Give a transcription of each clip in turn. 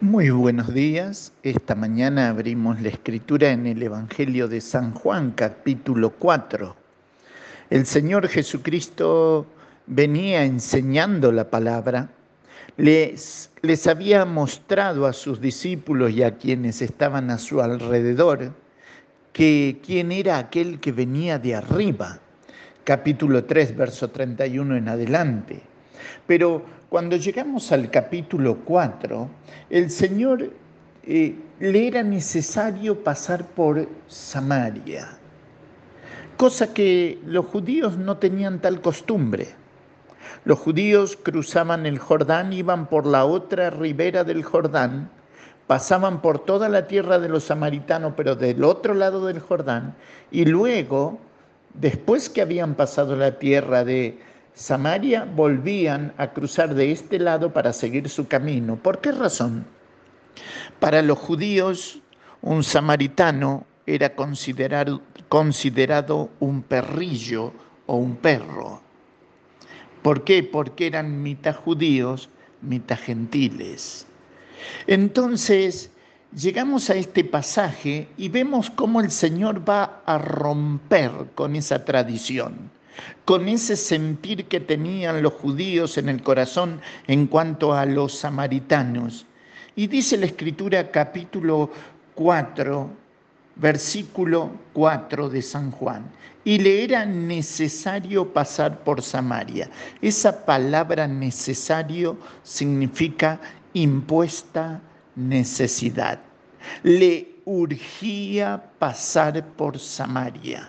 Muy buenos días. Esta mañana abrimos la escritura en el Evangelio de San Juan, capítulo 4. El Señor Jesucristo venía enseñando la palabra, les, les había mostrado a sus discípulos y a quienes estaban a su alrededor que quién era aquel que venía de arriba. Capítulo 3, verso 31 en adelante. Pero cuando llegamos al capítulo 4, el Señor eh, le era necesario pasar por Samaria, cosa que los judíos no tenían tal costumbre. Los judíos cruzaban el Jordán, iban por la otra ribera del Jordán, pasaban por toda la tierra de los samaritanos, pero del otro lado del Jordán, y luego, después que habían pasado la tierra de Samaria, volvían a cruzar de este lado para seguir su camino. ¿Por qué razón? Para los judíos, un samaritano era considerado, considerado un perrillo o un perro. ¿Por qué? Porque eran mitad judíos, mitad gentiles. Entonces, llegamos a este pasaje y vemos cómo el Señor va a romper con esa tradición, con ese sentir que tenían los judíos en el corazón en cuanto a los samaritanos. Y dice la Escritura capítulo 4, versículo 4 de San Juan. Y le era necesario pasar por Samaria. Esa palabra necesario significa impuesta necesidad. Le urgía pasar por Samaria.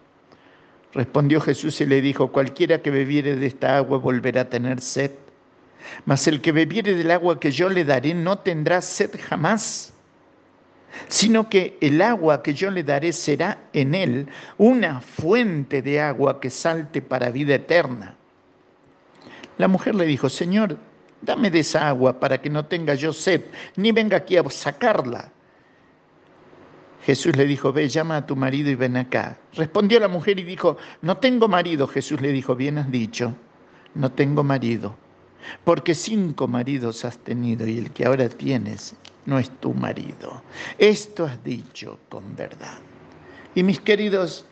Respondió Jesús y le dijo, cualquiera que bebiere de esta agua volverá a tener sed, mas el que bebiere del agua que yo le daré no tendrá sed jamás sino que el agua que yo le daré será en él una fuente de agua que salte para vida eterna. La mujer le dijo, Señor, dame de esa agua para que no tenga yo sed, ni venga aquí a sacarla. Jesús le dijo, ve, llama a tu marido y ven acá. Respondió la mujer y dijo, no tengo marido. Jesús le dijo, bien has dicho, no tengo marido, porque cinco maridos has tenido y el que ahora tienes no es tu marido. Esto has dicho con verdad. Y mis queridos,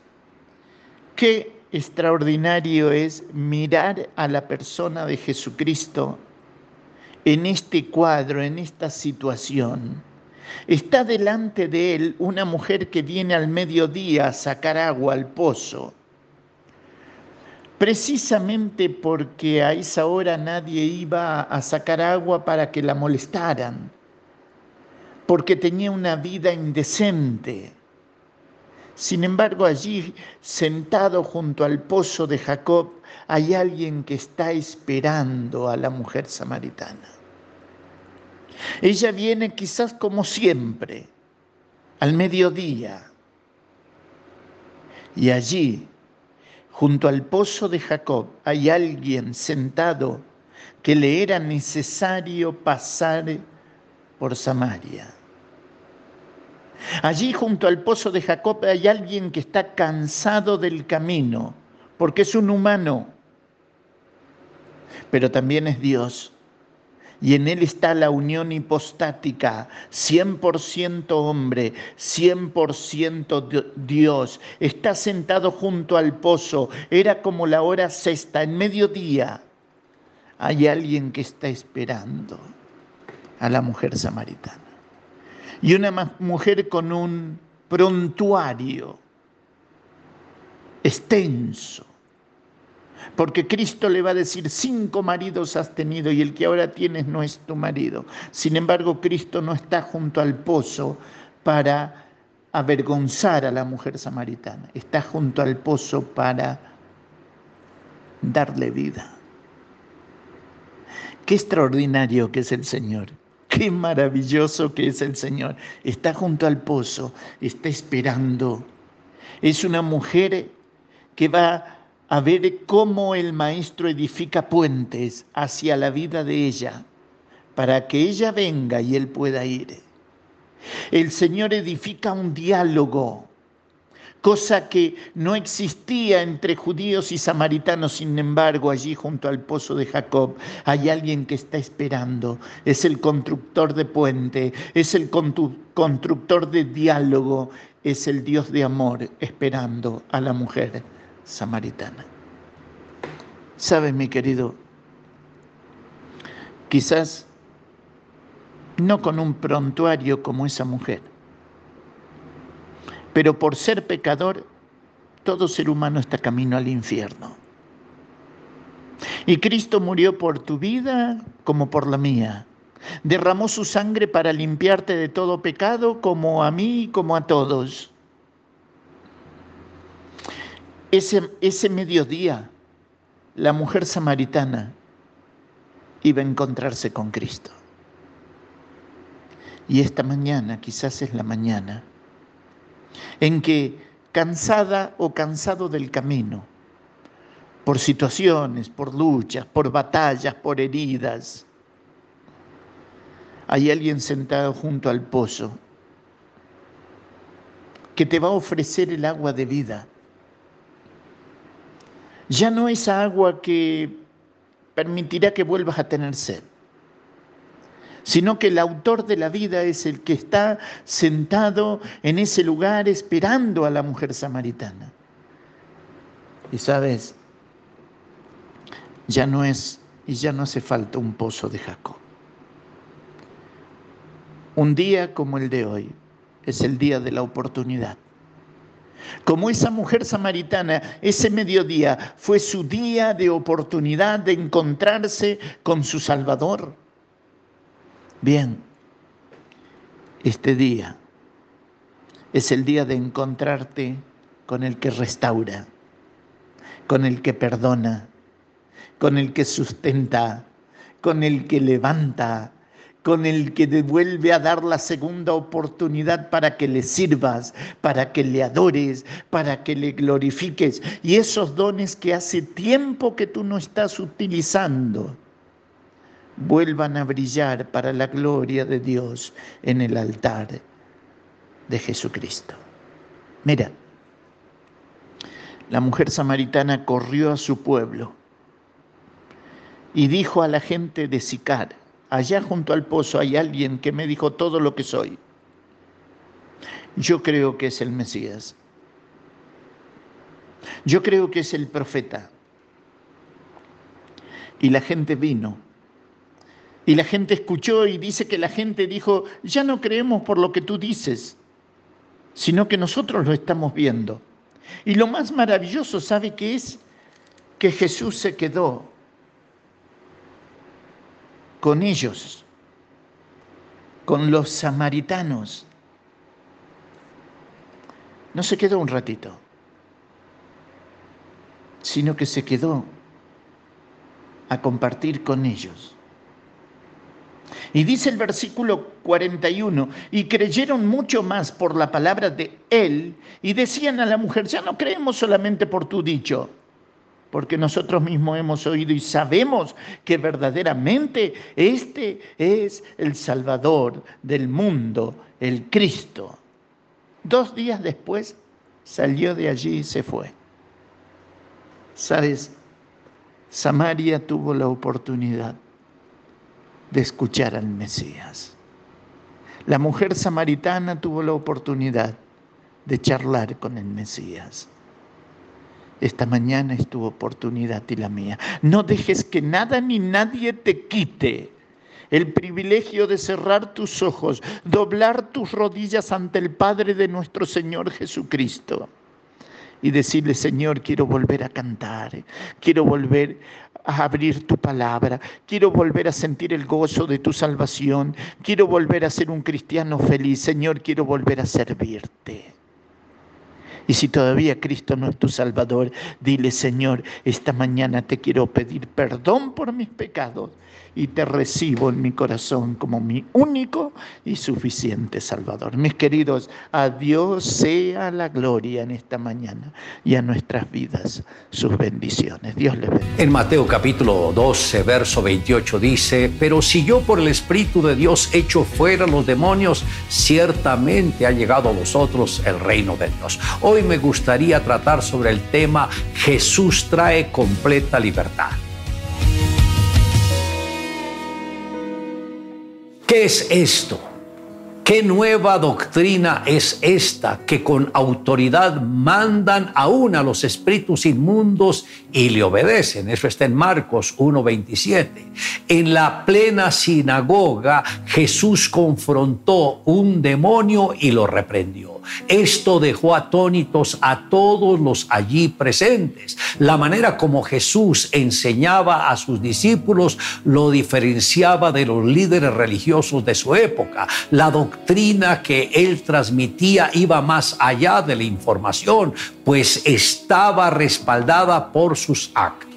qué extraordinario es mirar a la persona de Jesucristo en este cuadro, en esta situación. Está delante de él una mujer que viene al mediodía a sacar agua al pozo, precisamente porque a esa hora nadie iba a sacar agua para que la molestaran porque tenía una vida indecente. Sin embargo, allí, sentado junto al pozo de Jacob, hay alguien que está esperando a la mujer samaritana. Ella viene quizás como siempre, al mediodía, y allí, junto al pozo de Jacob, hay alguien sentado que le era necesario pasar por Samaria. Allí junto al pozo de Jacob hay alguien que está cansado del camino, porque es un humano, pero también es Dios. Y en él está la unión hipostática, 100% hombre, 100% Dios. Está sentado junto al pozo, era como la hora sexta, en mediodía. Hay alguien que está esperando a la mujer samaritana y una mujer con un prontuario extenso. Porque Cristo le va a decir, cinco maridos has tenido y el que ahora tienes no es tu marido. Sin embargo, Cristo no está junto al pozo para avergonzar a la mujer samaritana. Está junto al pozo para darle vida. Qué extraordinario que es el Señor. Qué maravilloso que es el Señor. Está junto al pozo, está esperando. Es una mujer que va a ver cómo el maestro edifica puentes hacia la vida de ella, para que ella venga y él pueda ir. El Señor edifica un diálogo cosa que no existía entre judíos y samaritanos. Sin embargo, allí junto al pozo de Jacob hay alguien que está esperando. Es el constructor de puente, es el constructor de diálogo, es el Dios de amor esperando a la mujer samaritana. ¿Sabes, mi querido? Quizás no con un prontuario como esa mujer, pero por ser pecador, todo ser humano está camino al infierno. Y Cristo murió por tu vida como por la mía. Derramó su sangre para limpiarte de todo pecado como a mí como a todos. Ese, ese mediodía, la mujer samaritana iba a encontrarse con Cristo. Y esta mañana, quizás es la mañana, en que cansada o cansado del camino, por situaciones, por luchas, por batallas, por heridas, hay alguien sentado junto al pozo que te va a ofrecer el agua de vida. Ya no esa agua que permitirá que vuelvas a tener sed sino que el autor de la vida es el que está sentado en ese lugar esperando a la mujer samaritana. Y sabes, ya no es y ya no hace falta un pozo de Jacob. Un día como el de hoy es el día de la oportunidad. Como esa mujer samaritana, ese mediodía fue su día de oportunidad de encontrarse con su Salvador. Bien, este día es el día de encontrarte con el que restaura, con el que perdona, con el que sustenta, con el que levanta, con el que devuelve a dar la segunda oportunidad para que le sirvas, para que le adores, para que le glorifiques. Y esos dones que hace tiempo que tú no estás utilizando vuelvan a brillar para la gloria de Dios en el altar de Jesucristo. Mira, la mujer samaritana corrió a su pueblo y dijo a la gente de Sicar, allá junto al pozo hay alguien que me dijo todo lo que soy. Yo creo que es el Mesías. Yo creo que es el profeta. Y la gente vino y la gente escuchó y dice que la gente dijo, ya no creemos por lo que tú dices, sino que nosotros lo estamos viendo. Y lo más maravilloso, ¿sabe qué es? Que Jesús se quedó con ellos, con los samaritanos. No se quedó un ratito, sino que se quedó a compartir con ellos. Y dice el versículo 41, y creyeron mucho más por la palabra de él, y decían a la mujer, ya no creemos solamente por tu dicho, porque nosotros mismos hemos oído y sabemos que verdaderamente este es el Salvador del mundo, el Cristo. Dos días después salió de allí y se fue. ¿Sabes? Samaria tuvo la oportunidad de escuchar al Mesías. La mujer samaritana tuvo la oportunidad de charlar con el Mesías. Esta mañana es tu oportunidad y la mía. No dejes que nada ni nadie te quite el privilegio de cerrar tus ojos, doblar tus rodillas ante el Padre de nuestro Señor Jesucristo y decirle, Señor, quiero volver a cantar, quiero volver a abrir tu palabra, quiero volver a sentir el gozo de tu salvación, quiero volver a ser un cristiano feliz, Señor, quiero volver a servirte. Y si todavía Cristo no es tu Salvador, dile, Señor, esta mañana te quiero pedir perdón por mis pecados y te recibo en mi corazón como mi único y suficiente Salvador. Mis queridos, a Dios sea la gloria en esta mañana y a nuestras vidas sus bendiciones. Dios les bendiga. En Mateo capítulo 12, verso 28 dice, pero si yo por el Espíritu de Dios echo fuera los demonios, ciertamente ha llegado a vosotros el reino de Dios. Hoy me gustaría tratar sobre el tema Jesús trae completa libertad. ¿Qué es esto? ¿Qué nueva doctrina es esta que con autoridad mandan aún a los espíritus inmundos y le obedecen? Eso está en Marcos 1.27. En la plena sinagoga Jesús confrontó un demonio y lo reprendió. Esto dejó atónitos a todos los allí presentes. La manera como Jesús enseñaba a sus discípulos lo diferenciaba de los líderes religiosos de su época. La doctrina que él transmitía iba más allá de la información, pues estaba respaldada por sus actos.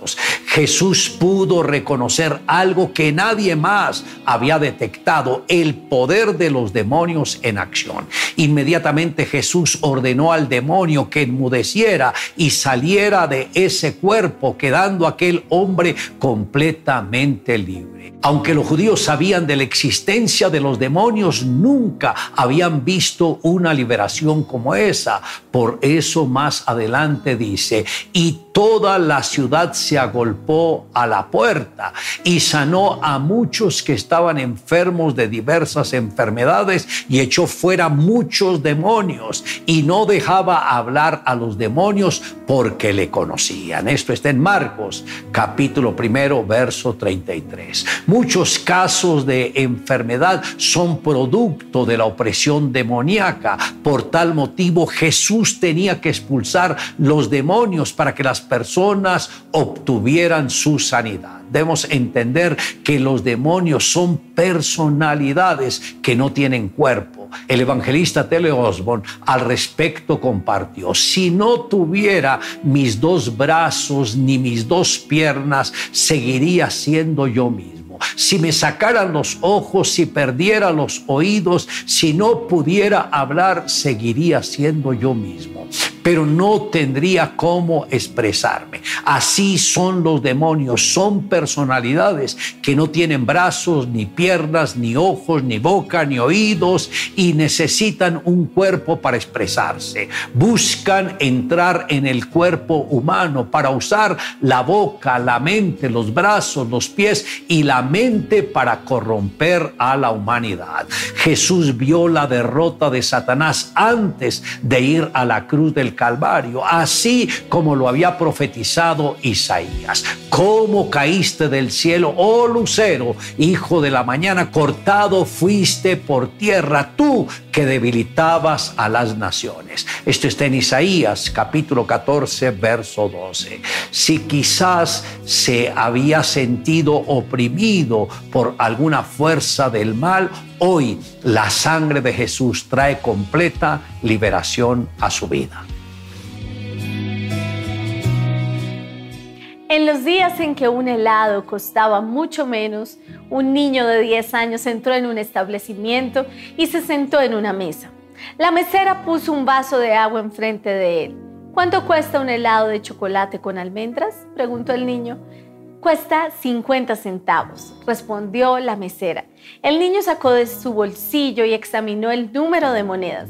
Jesús pudo reconocer algo que nadie más había detectado, el poder de los demonios en acción. Inmediatamente Jesús ordenó al demonio que enmudeciera y saliera de ese cuerpo, quedando aquel hombre completamente libre. Aunque los judíos sabían de la existencia de los demonios, nunca habían visto una liberación como esa. Por eso más adelante dice, y toda la ciudad se agolpó a la puerta y sanó a muchos que estaban enfermos de diversas enfermedades y echó fuera muchos demonios y no dejaba hablar a los demonios porque le conocían. Esto está en Marcos capítulo primero verso 33. Muchos casos de enfermedad son producto de la opresión demoníaca. Por tal motivo Jesús tenía que expulsar los demonios para que las personas su sanidad. Debemos entender que los demonios son personalidades que no tienen cuerpo. El evangelista Tele Osborne al respecto compartió, si no tuviera mis dos brazos ni mis dos piernas, seguiría siendo yo mismo si me sacaran los ojos, si perdiera los oídos, si no pudiera hablar, seguiría siendo yo mismo pero no tendría cómo expresarme. Así son los demonios, son personalidades que no tienen brazos, ni piernas, ni ojos, ni boca, ni oídos y necesitan un cuerpo para expresarse. Buscan entrar en el cuerpo humano para usar la boca, la mente, los brazos, los pies y la para corromper a la humanidad. Jesús vio la derrota de Satanás antes de ir a la cruz del Calvario, así como lo había profetizado Isaías. ¿Cómo caíste del cielo, oh lucero, hijo de la mañana? Cortado fuiste por tierra, tú que debilitabas a las naciones. Esto está en Isaías capítulo 14, verso 12. Si quizás se había sentido oprimido por alguna fuerza del mal, hoy la sangre de Jesús trae completa liberación a su vida. En los días en que un helado costaba mucho menos, un niño de 10 años entró en un establecimiento y se sentó en una mesa. La mesera puso un vaso de agua enfrente de él. ¿Cuánto cuesta un helado de chocolate con almendras? preguntó el niño. Cuesta 50 centavos, respondió la mesera. El niño sacó de su bolsillo y examinó el número de monedas.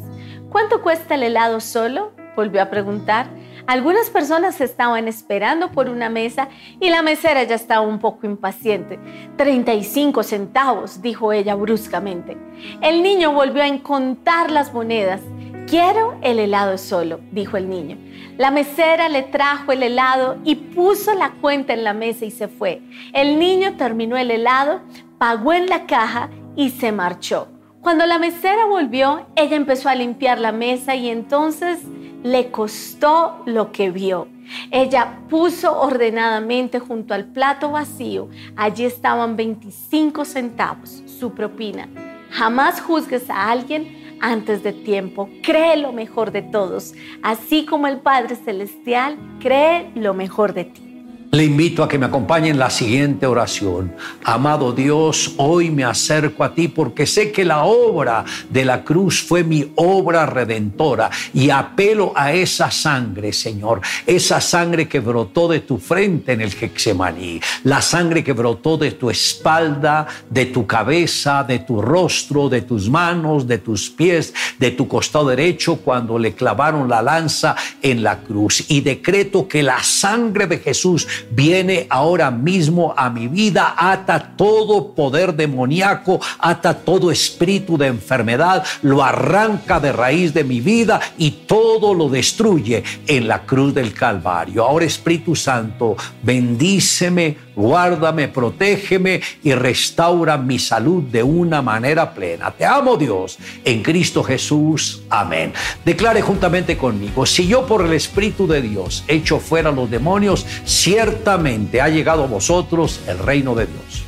¿Cuánto cuesta el helado solo? volvió a preguntar. Algunas personas estaban esperando por una mesa y la mesera ya estaba un poco impaciente. 35 centavos, dijo ella bruscamente. El niño volvió a contar las monedas. Quiero el helado solo, dijo el niño. La mesera le trajo el helado y puso la cuenta en la mesa y se fue. El niño terminó el helado, pagó en la caja y se marchó. Cuando la mesera volvió, ella empezó a limpiar la mesa y entonces le costó lo que vio. Ella puso ordenadamente junto al plato vacío, allí estaban 25 centavos, su propina. Jamás juzgues a alguien antes de tiempo. Cree lo mejor de todos, así como el Padre Celestial cree lo mejor de ti. Le invito a que me acompañe en la siguiente oración. Amado Dios, hoy me acerco a ti porque sé que la obra de la cruz fue mi obra redentora y apelo a esa sangre, Señor, esa sangre que brotó de tu frente en el Hexemaní, la sangre que brotó de tu espalda, de tu cabeza, de tu rostro, de tus manos, de tus pies, de tu costado derecho cuando le clavaron la lanza en la cruz. Y decreto que la sangre de Jesús viene ahora mismo a mi vida, ata todo poder demoníaco, ata todo espíritu de enfermedad, lo arranca de raíz de mi vida y todo lo destruye en la cruz del Calvario. Ahora Espíritu Santo, bendíceme, guárdame, protégeme y restaura mi salud de una manera plena. Te amo Dios, en Cristo Jesús. Amén. Declare juntamente conmigo, si yo por el Espíritu de Dios echo fuera los demonios, ciertamente ha llegado a vosotros el reino de Dios.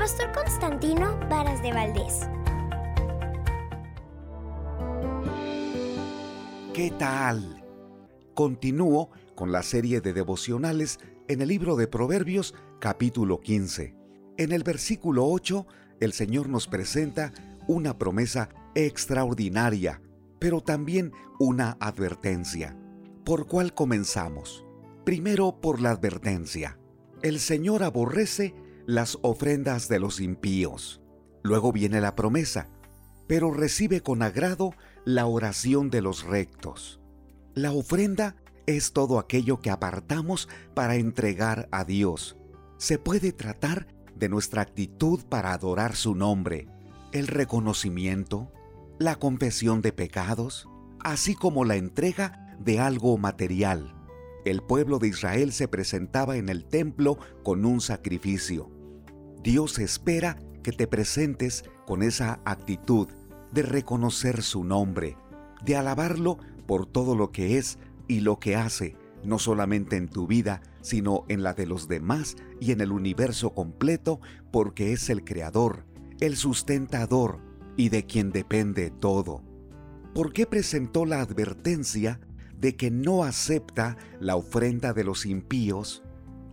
Pastor Constantino Varas de Valdés. ¿Qué tal? Continúo con la serie de devocionales en el libro de Proverbios capítulo 15. En el versículo 8, el Señor nos presenta una promesa extraordinaria, pero también una advertencia. ¿Por cuál comenzamos? Primero por la advertencia. El Señor aborrece las ofrendas de los impíos. Luego viene la promesa, pero recibe con agrado la oración de los rectos. La ofrenda es todo aquello que apartamos para entregar a Dios. Se puede tratar de nuestra actitud para adorar su nombre, el reconocimiento, la confesión de pecados, así como la entrega de algo material. El pueblo de Israel se presentaba en el templo con un sacrificio. Dios espera que te presentes con esa actitud de reconocer su nombre, de alabarlo por todo lo que es y lo que hace, no solamente en tu vida, sino en la de los demás y en el universo completo, porque es el creador, el sustentador y de quien depende todo. ¿Por qué presentó la advertencia de que no acepta la ofrenda de los impíos?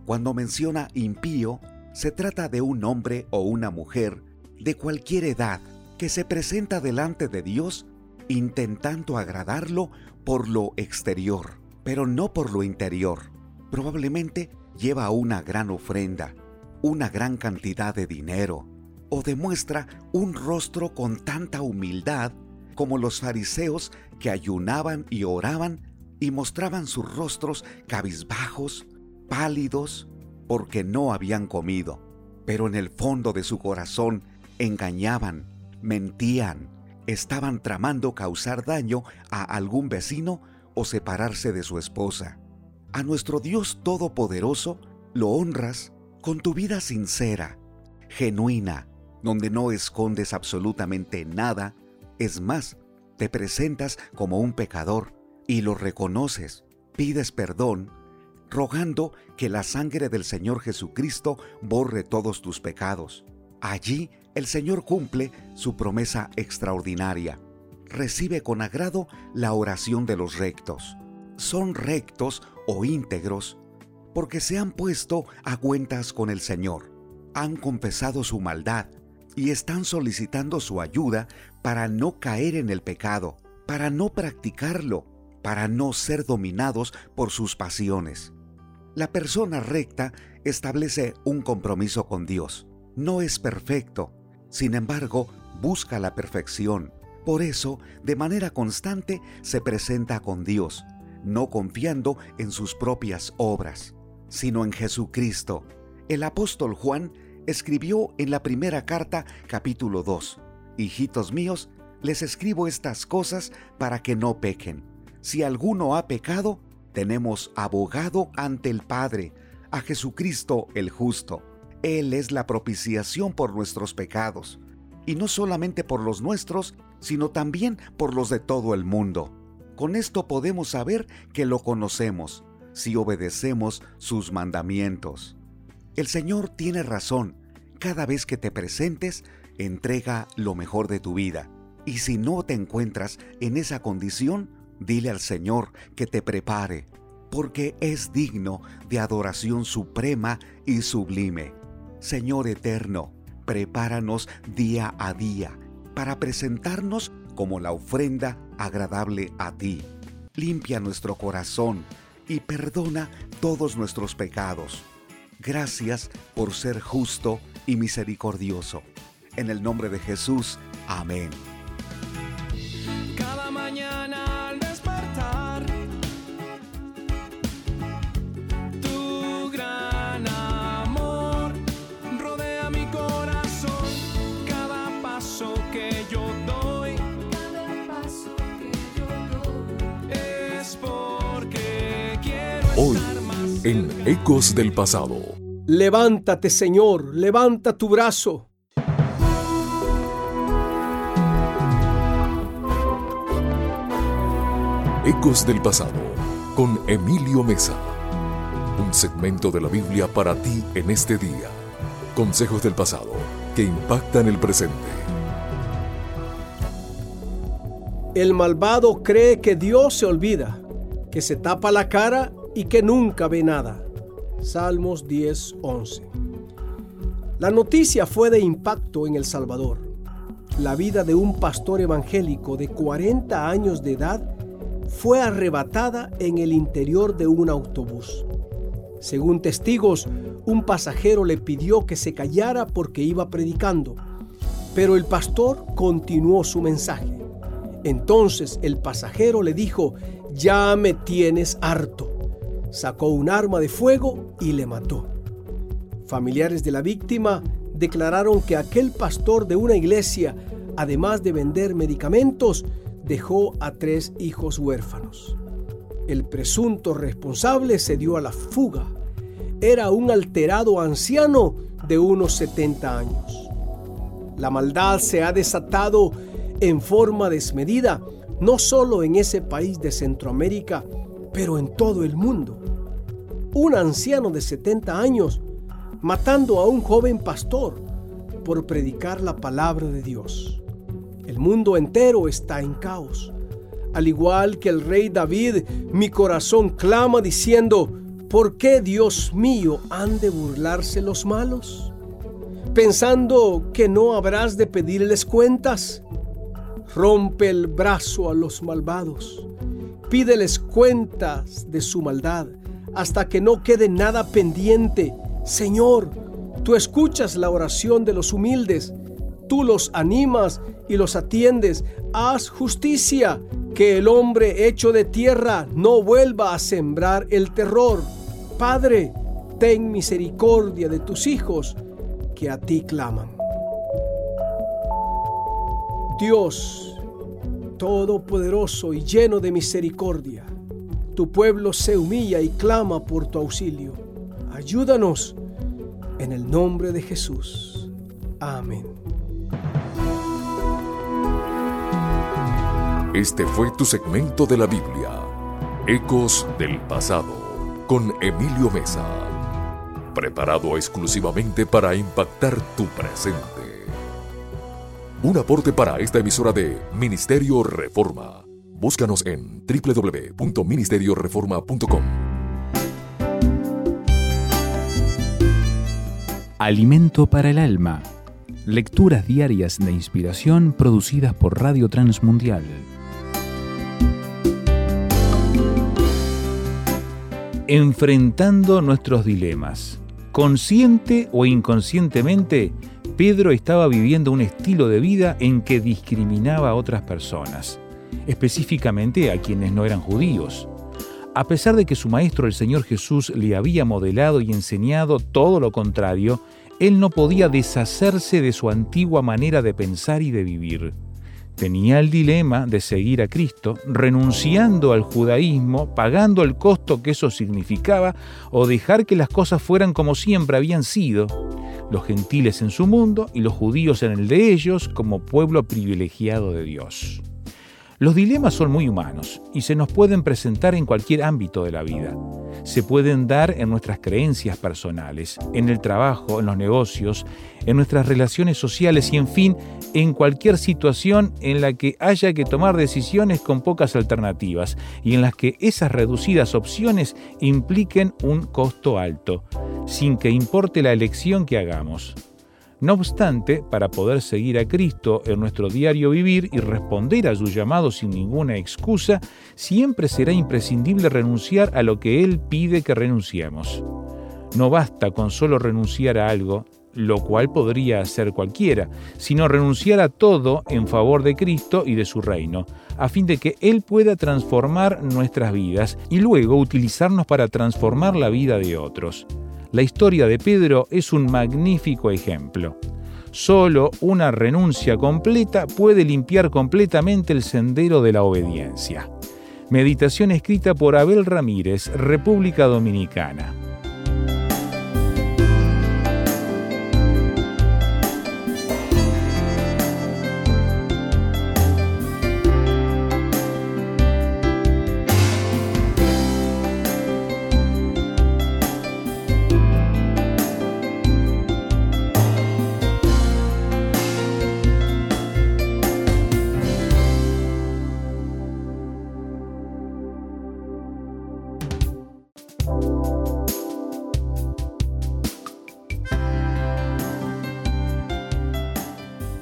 Cuando menciona impío, se trata de un hombre o una mujer de cualquier edad que se presenta delante de Dios intentando agradarlo por lo exterior, pero no por lo interior. Probablemente lleva una gran ofrenda, una gran cantidad de dinero, o demuestra un rostro con tanta humildad como los fariseos que ayunaban y oraban y mostraban sus rostros cabizbajos, pálidos, porque no habían comido, pero en el fondo de su corazón engañaban, mentían, estaban tramando causar daño a algún vecino o separarse de su esposa. A nuestro Dios Todopoderoso lo honras con tu vida sincera, genuina, donde no escondes absolutamente nada, es más, te presentas como un pecador y lo reconoces, pides perdón, rogando que la sangre del Señor Jesucristo borre todos tus pecados. Allí el Señor cumple su promesa extraordinaria. Recibe con agrado la oración de los rectos. Son rectos o íntegros porque se han puesto a cuentas con el Señor, han confesado su maldad y están solicitando su ayuda para no caer en el pecado, para no practicarlo, para no ser dominados por sus pasiones. La persona recta establece un compromiso con Dios. No es perfecto, sin embargo, busca la perfección. Por eso, de manera constante, se presenta con Dios, no confiando en sus propias obras, sino en Jesucristo. El apóstol Juan escribió en la primera carta capítulo 2, Hijitos míos, les escribo estas cosas para que no pequen. Si alguno ha pecado, tenemos abogado ante el Padre, a Jesucristo el justo. Él es la propiciación por nuestros pecados, y no solamente por los nuestros, sino también por los de todo el mundo. Con esto podemos saber que lo conocemos, si obedecemos sus mandamientos. El Señor tiene razón. Cada vez que te presentes, entrega lo mejor de tu vida. Y si no te encuentras en esa condición, dile al Señor que te prepare, porque es digno de adoración suprema y sublime. Señor eterno, prepáranos día a día para presentarnos como la ofrenda agradable a ti. Limpia nuestro corazón y perdona todos nuestros pecados. Gracias por ser justo y misericordioso. En el nombre de Jesús, amén. Cada mañana en Ecos del Pasado. Levántate, Señor, levanta tu brazo. Ecos del Pasado con Emilio Mesa. Un segmento de la Biblia para ti en este día. Consejos del pasado que impactan el presente. El malvado cree que Dios se olvida, que se tapa la cara y que nunca ve nada. Salmos 10:11. La noticia fue de impacto en El Salvador. La vida de un pastor evangélico de 40 años de edad fue arrebatada en el interior de un autobús. Según testigos, un pasajero le pidió que se callara porque iba predicando, pero el pastor continuó su mensaje. Entonces el pasajero le dijo, ya me tienes harto. Sacó un arma de fuego y le mató. Familiares de la víctima declararon que aquel pastor de una iglesia, además de vender medicamentos, dejó a tres hijos huérfanos. El presunto responsable se dio a la fuga. Era un alterado anciano de unos 70 años. La maldad se ha desatado en forma desmedida, no solo en ese país de Centroamérica, pero en todo el mundo. Un anciano de 70 años matando a un joven pastor por predicar la palabra de Dios. El mundo entero está en caos. Al igual que el rey David, mi corazón clama diciendo, ¿por qué Dios mío han de burlarse los malos? Pensando que no habrás de pedirles cuentas. Rompe el brazo a los malvados. Pídeles cuentas de su maldad hasta que no quede nada pendiente. Señor, tú escuchas la oración de los humildes, tú los animas y los atiendes. Haz justicia, que el hombre hecho de tierra no vuelva a sembrar el terror. Padre, ten misericordia de tus hijos que a ti claman. Dios, todopoderoso y lleno de misericordia, tu pueblo se humilla y clama por tu auxilio. Ayúdanos en el nombre de Jesús. Amén. Este fue tu segmento de la Biblia, Ecos del Pasado, con Emilio Mesa, preparado exclusivamente para impactar tu presente. Un aporte para esta emisora de Ministerio Reforma. Búscanos en www.ministerioreforma.com. Alimento para el alma. Lecturas diarias de inspiración producidas por Radio Transmundial. Enfrentando nuestros dilemas. Consciente o inconscientemente, Pedro estaba viviendo un estilo de vida en que discriminaba a otras personas, específicamente a quienes no eran judíos. A pesar de que su maestro el Señor Jesús le había modelado y enseñado todo lo contrario, él no podía deshacerse de su antigua manera de pensar y de vivir. Tenía el dilema de seguir a Cristo, renunciando al judaísmo, pagando el costo que eso significaba, o dejar que las cosas fueran como siempre habían sido, los gentiles en su mundo y los judíos en el de ellos como pueblo privilegiado de Dios. Los dilemas son muy humanos y se nos pueden presentar en cualquier ámbito de la vida. Se pueden dar en nuestras creencias personales, en el trabajo, en los negocios, en nuestras relaciones sociales y en fin, en cualquier situación en la que haya que tomar decisiones con pocas alternativas y en las que esas reducidas opciones impliquen un costo alto, sin que importe la elección que hagamos. No obstante, para poder seguir a Cristo en nuestro diario vivir y responder a su llamado sin ninguna excusa, siempre será imprescindible renunciar a lo que Él pide que renunciemos. No basta con solo renunciar a algo, lo cual podría hacer cualquiera, sino renunciar a todo en favor de Cristo y de su reino, a fin de que Él pueda transformar nuestras vidas y luego utilizarnos para transformar la vida de otros. La historia de Pedro es un magnífico ejemplo. Solo una renuncia completa puede limpiar completamente el sendero de la obediencia. Meditación escrita por Abel Ramírez, República Dominicana.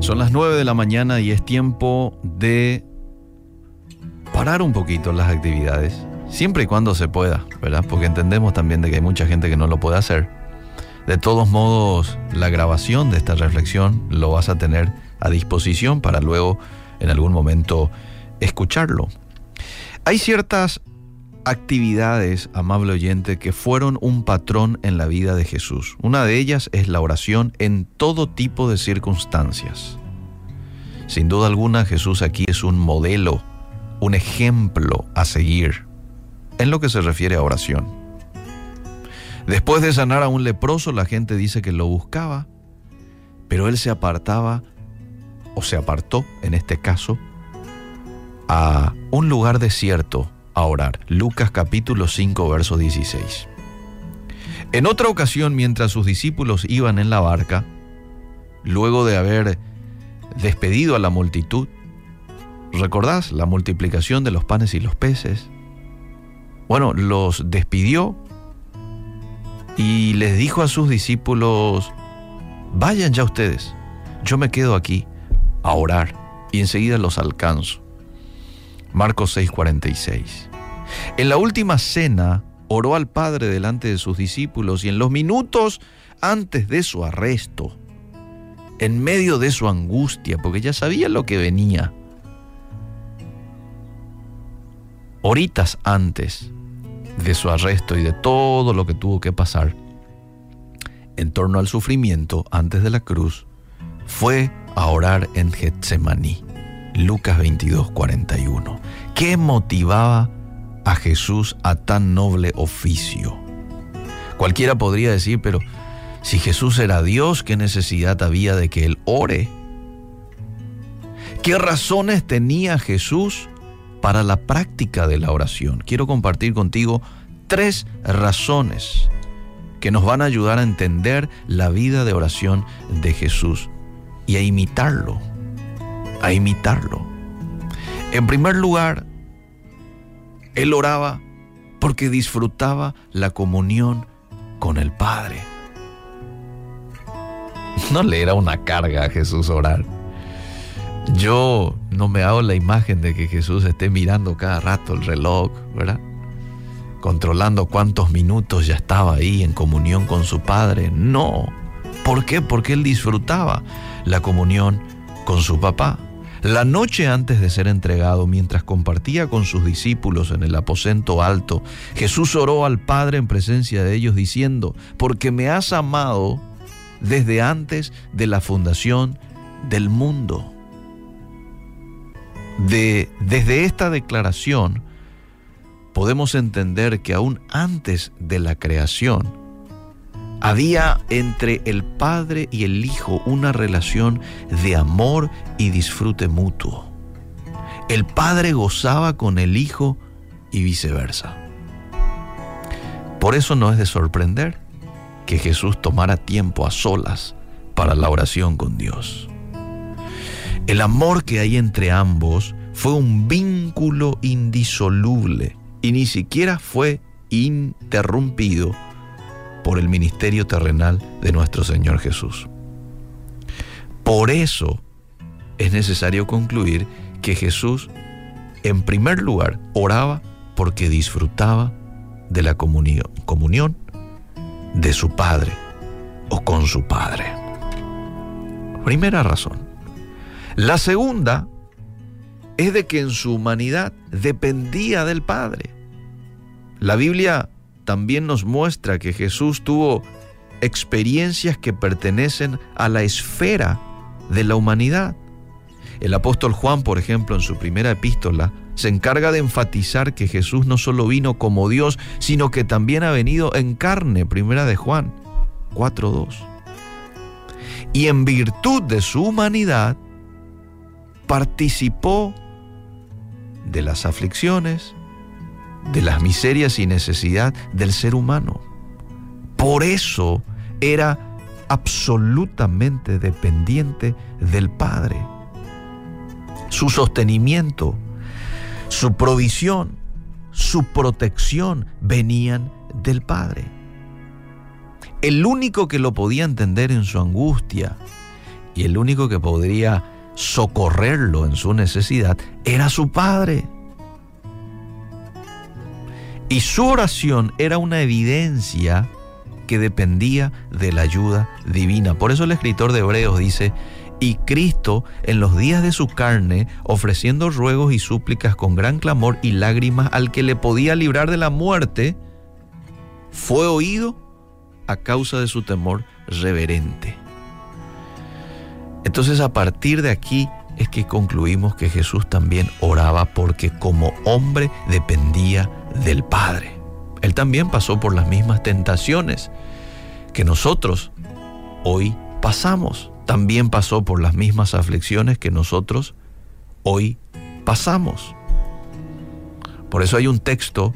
Son las 9 de la mañana y es tiempo de parar un poquito las actividades, siempre y cuando se pueda, ¿verdad? Porque entendemos también de que hay mucha gente que no lo puede hacer. De todos modos, la grabación de esta reflexión lo vas a tener a disposición para luego en algún momento escucharlo. Hay ciertas actividades, amable oyente, que fueron un patrón en la vida de Jesús. Una de ellas es la oración en todo tipo de circunstancias. Sin duda alguna, Jesús aquí es un modelo, un ejemplo a seguir en lo que se refiere a oración. Después de sanar a un leproso, la gente dice que lo buscaba, pero él se apartaba, o se apartó en este caso, a un lugar desierto Lucas capítulo 5, verso 16. En otra ocasión, mientras sus discípulos iban en la barca, luego de haber despedido a la multitud, ¿recordás la multiplicación de los panes y los peces? Bueno, los despidió y les dijo a sus discípulos, vayan ya ustedes, yo me quedo aquí a orar y enseguida los alcanzo. Marcos 6:46. En la última cena oró al Padre delante de sus discípulos y en los minutos antes de su arresto, en medio de su angustia, porque ya sabía lo que venía, horitas antes de su arresto y de todo lo que tuvo que pasar en torno al sufrimiento antes de la cruz, fue a orar en Getsemaní. Lucas 22, 41. ¿Qué motivaba a Jesús a tan noble oficio? Cualquiera podría decir, pero si Jesús era Dios, ¿qué necesidad había de que Él ore? ¿Qué razones tenía Jesús para la práctica de la oración? Quiero compartir contigo tres razones que nos van a ayudar a entender la vida de oración de Jesús y a imitarlo, a imitarlo. En primer lugar, Él oraba porque disfrutaba la comunión con el Padre. No le era una carga a Jesús orar. Yo no me hago la imagen de que Jesús esté mirando cada rato el reloj, ¿verdad? Controlando cuántos minutos ya estaba ahí en comunión con su Padre. No. ¿Por qué? Porque él disfrutaba la comunión con su papá. La noche antes de ser entregado, mientras compartía con sus discípulos en el aposento alto, Jesús oró al Padre en presencia de ellos diciendo, porque me has amado desde antes de la fundación del mundo de, desde esta declaración podemos entender que aún antes de la creación había entre el Padre y el Hijo una relación de amor y disfrute mutuo. El Padre gozaba con el Hijo y viceversa. Por eso no es de sorprender que Jesús tomara tiempo a solas para la oración con Dios. El amor que hay entre ambos fue un vínculo indisoluble y ni siquiera fue interrumpido por el ministerio terrenal de nuestro Señor Jesús. Por eso es necesario concluir que Jesús, en primer lugar, oraba porque disfrutaba de la comunión, comunión de su Padre o con su Padre. Primera razón. La segunda es de que en su humanidad dependía del Padre. La Biblia también nos muestra que Jesús tuvo experiencias que pertenecen a la esfera de la humanidad. El apóstol Juan, por ejemplo, en su primera epístola, se encarga de enfatizar que Jesús no solo vino como Dios, sino que también ha venido en carne, primera de Juan 4.2. Y en virtud de su humanidad, participó de las aflicciones, de las miserias y necesidad del ser humano. Por eso era absolutamente dependiente del Padre. Su sostenimiento, su provisión, su protección venían del Padre. El único que lo podía entender en su angustia y el único que podría socorrerlo en su necesidad era su Padre. Y su oración era una evidencia que dependía de la ayuda divina. Por eso el escritor de Hebreos dice, y Cristo en los días de su carne, ofreciendo ruegos y súplicas con gran clamor y lágrimas al que le podía librar de la muerte, fue oído a causa de su temor reverente. Entonces a partir de aquí es que concluimos que Jesús también oraba porque como hombre dependía del Padre. Él también pasó por las mismas tentaciones que nosotros hoy pasamos. También pasó por las mismas aflicciones que nosotros hoy pasamos. Por eso hay un texto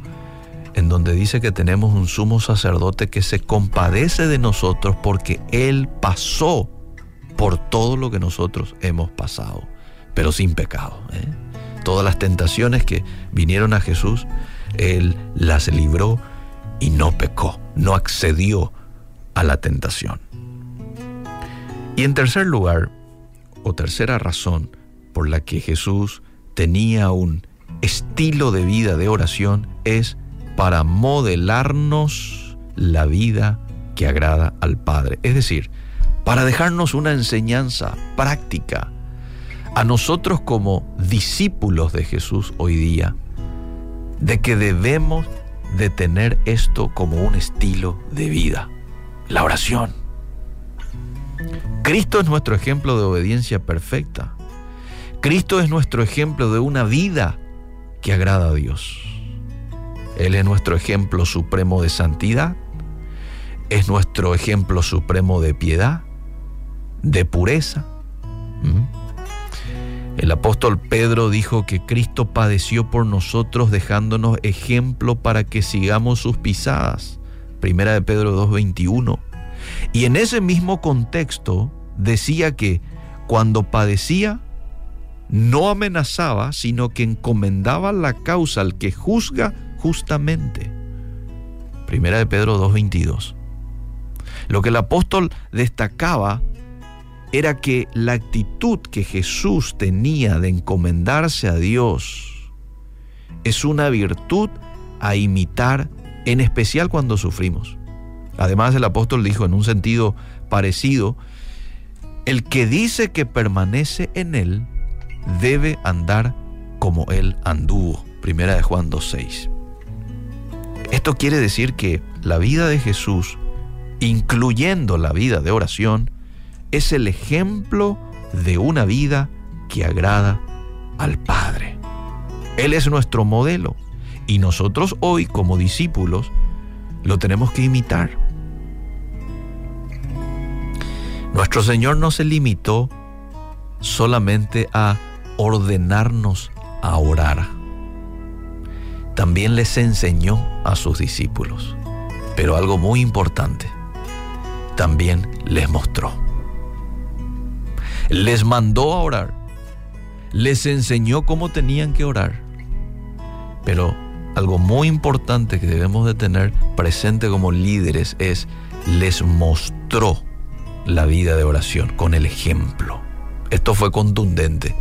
en donde dice que tenemos un sumo sacerdote que se compadece de nosotros porque Él pasó por todo lo que nosotros hemos pasado, pero sin pecado. ¿eh? Todas las tentaciones que vinieron a Jesús, Él las libró y no pecó. no accedió a la tentación. Y en tercer lugar, o tercera razón por la que Jesús tenía un estilo de vida de oración es para modelarnos la vida que agrada al Padre. Es decir, para dejarnos una enseñanza práctica a nosotros como discípulos de Jesús hoy día, de que debemos de tener esto como un estilo de vida, la oración. Cristo es nuestro ejemplo de obediencia perfecta. Cristo es nuestro ejemplo de una vida que agrada a Dios. Él es nuestro ejemplo supremo de santidad, es nuestro ejemplo supremo de piedad, de pureza. El apóstol Pedro dijo que Cristo padeció por nosotros dejándonos ejemplo para que sigamos sus pisadas. Primera de Pedro 2.21. Y en ese mismo contexto decía que cuando padecía, no amenazaba, sino que encomendaba la causa al que juzga justamente. Primera de Pedro 2.22. Lo que el apóstol destacaba era que la actitud que Jesús tenía de encomendarse a Dios es una virtud a imitar, en especial cuando sufrimos. Además, el apóstol dijo en un sentido parecido, el que dice que permanece en él debe andar como él anduvo. Primera de Juan 2.6. Esto quiere decir que la vida de Jesús, incluyendo la vida de oración, es el ejemplo de una vida que agrada al Padre. Él es nuestro modelo y nosotros hoy como discípulos lo tenemos que imitar. Nuestro Señor no se limitó solamente a ordenarnos a orar. También les enseñó a sus discípulos. Pero algo muy importante, también les mostró. Les mandó a orar. Les enseñó cómo tenían que orar. Pero algo muy importante que debemos de tener presente como líderes es les mostró la vida de oración con el ejemplo. Esto fue contundente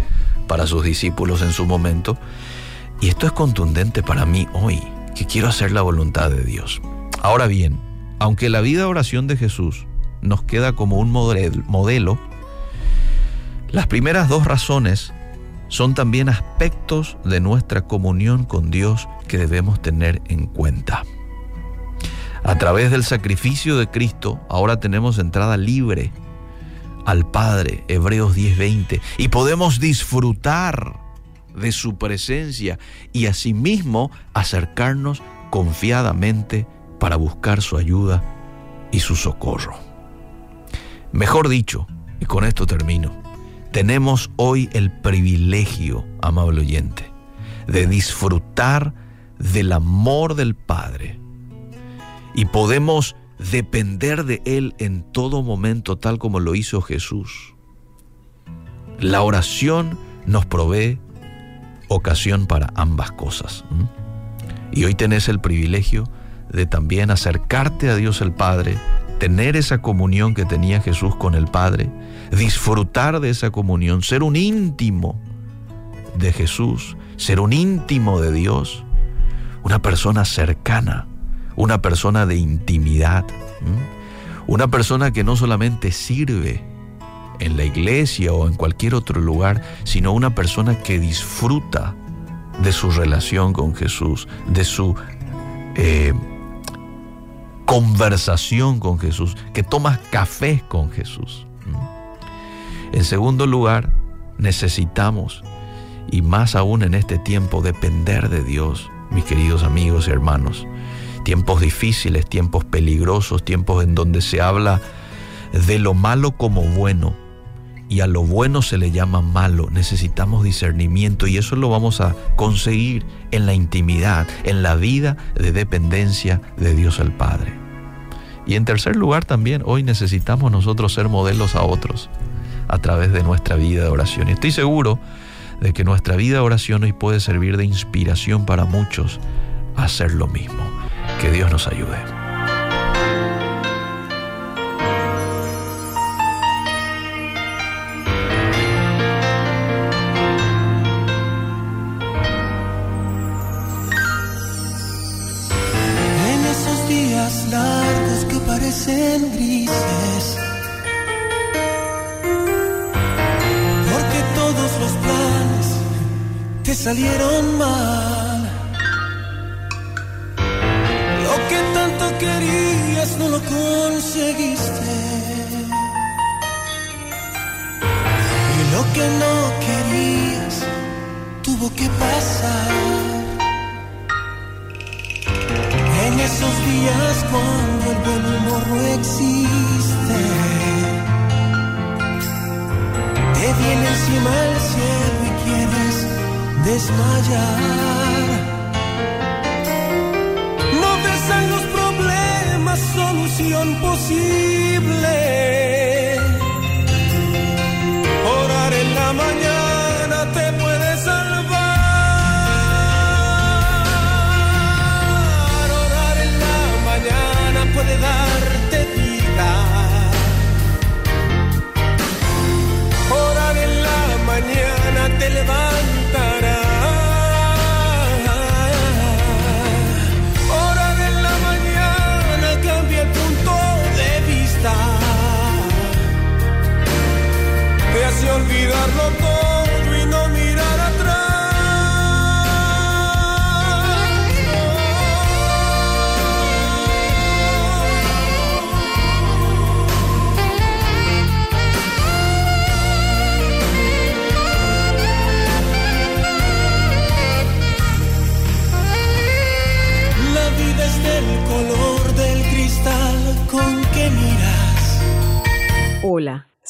para sus discípulos en su momento y esto es contundente para mí hoy, que quiero hacer la voluntad de Dios. Ahora bien, aunque la vida de oración de Jesús nos queda como un modelo, las primeras dos razones son también aspectos de nuestra comunión con Dios que debemos tener en cuenta. A través del sacrificio de Cristo, ahora tenemos entrada libre al Padre, Hebreos 10:20, y podemos disfrutar de su presencia y asimismo acercarnos confiadamente para buscar su ayuda y su socorro. Mejor dicho, y con esto termino, tenemos hoy el privilegio, amable oyente, de disfrutar del amor del Padre y podemos depender de Él en todo momento, tal como lo hizo Jesús. La oración nos provee ocasión para ambas cosas. Y hoy tenés el privilegio de también acercarte a Dios el Padre, tener esa comunión que tenía Jesús con el Padre, disfrutar de esa comunión, ser un íntimo de Jesús, ser un íntimo de Dios, una persona cercana una persona de intimidad, una persona que no solamente sirve en la iglesia o en cualquier otro lugar, sino una persona que disfruta de su relación con Jesús, de su eh, conversación con Jesús, que toma café con Jesús. En segundo lugar, necesitamos, y más aún en este tiempo, depender de Dios, mis queridos amigos y hermanos tiempos difíciles, tiempos peligrosos, tiempos en donde se habla de lo malo como bueno y a lo bueno se le llama malo. Necesitamos discernimiento y eso lo vamos a conseguir en la intimidad, en la vida de dependencia de Dios el Padre. Y en tercer lugar también, hoy necesitamos nosotros ser modelos a otros a través de nuestra vida de oración. Y estoy seguro de que nuestra vida de oración hoy puede servir de inspiración para muchos a hacer lo mismo. Que Dios nos ayude. Salieron mal. Lo que tanto querías no lo conseguiste. Y lo que no querías tuvo que pasar. En esos días cuando el buen humor no existe, te viene encima el cielo desmayar. No ves en los problemas solución posible. Orar en la mañana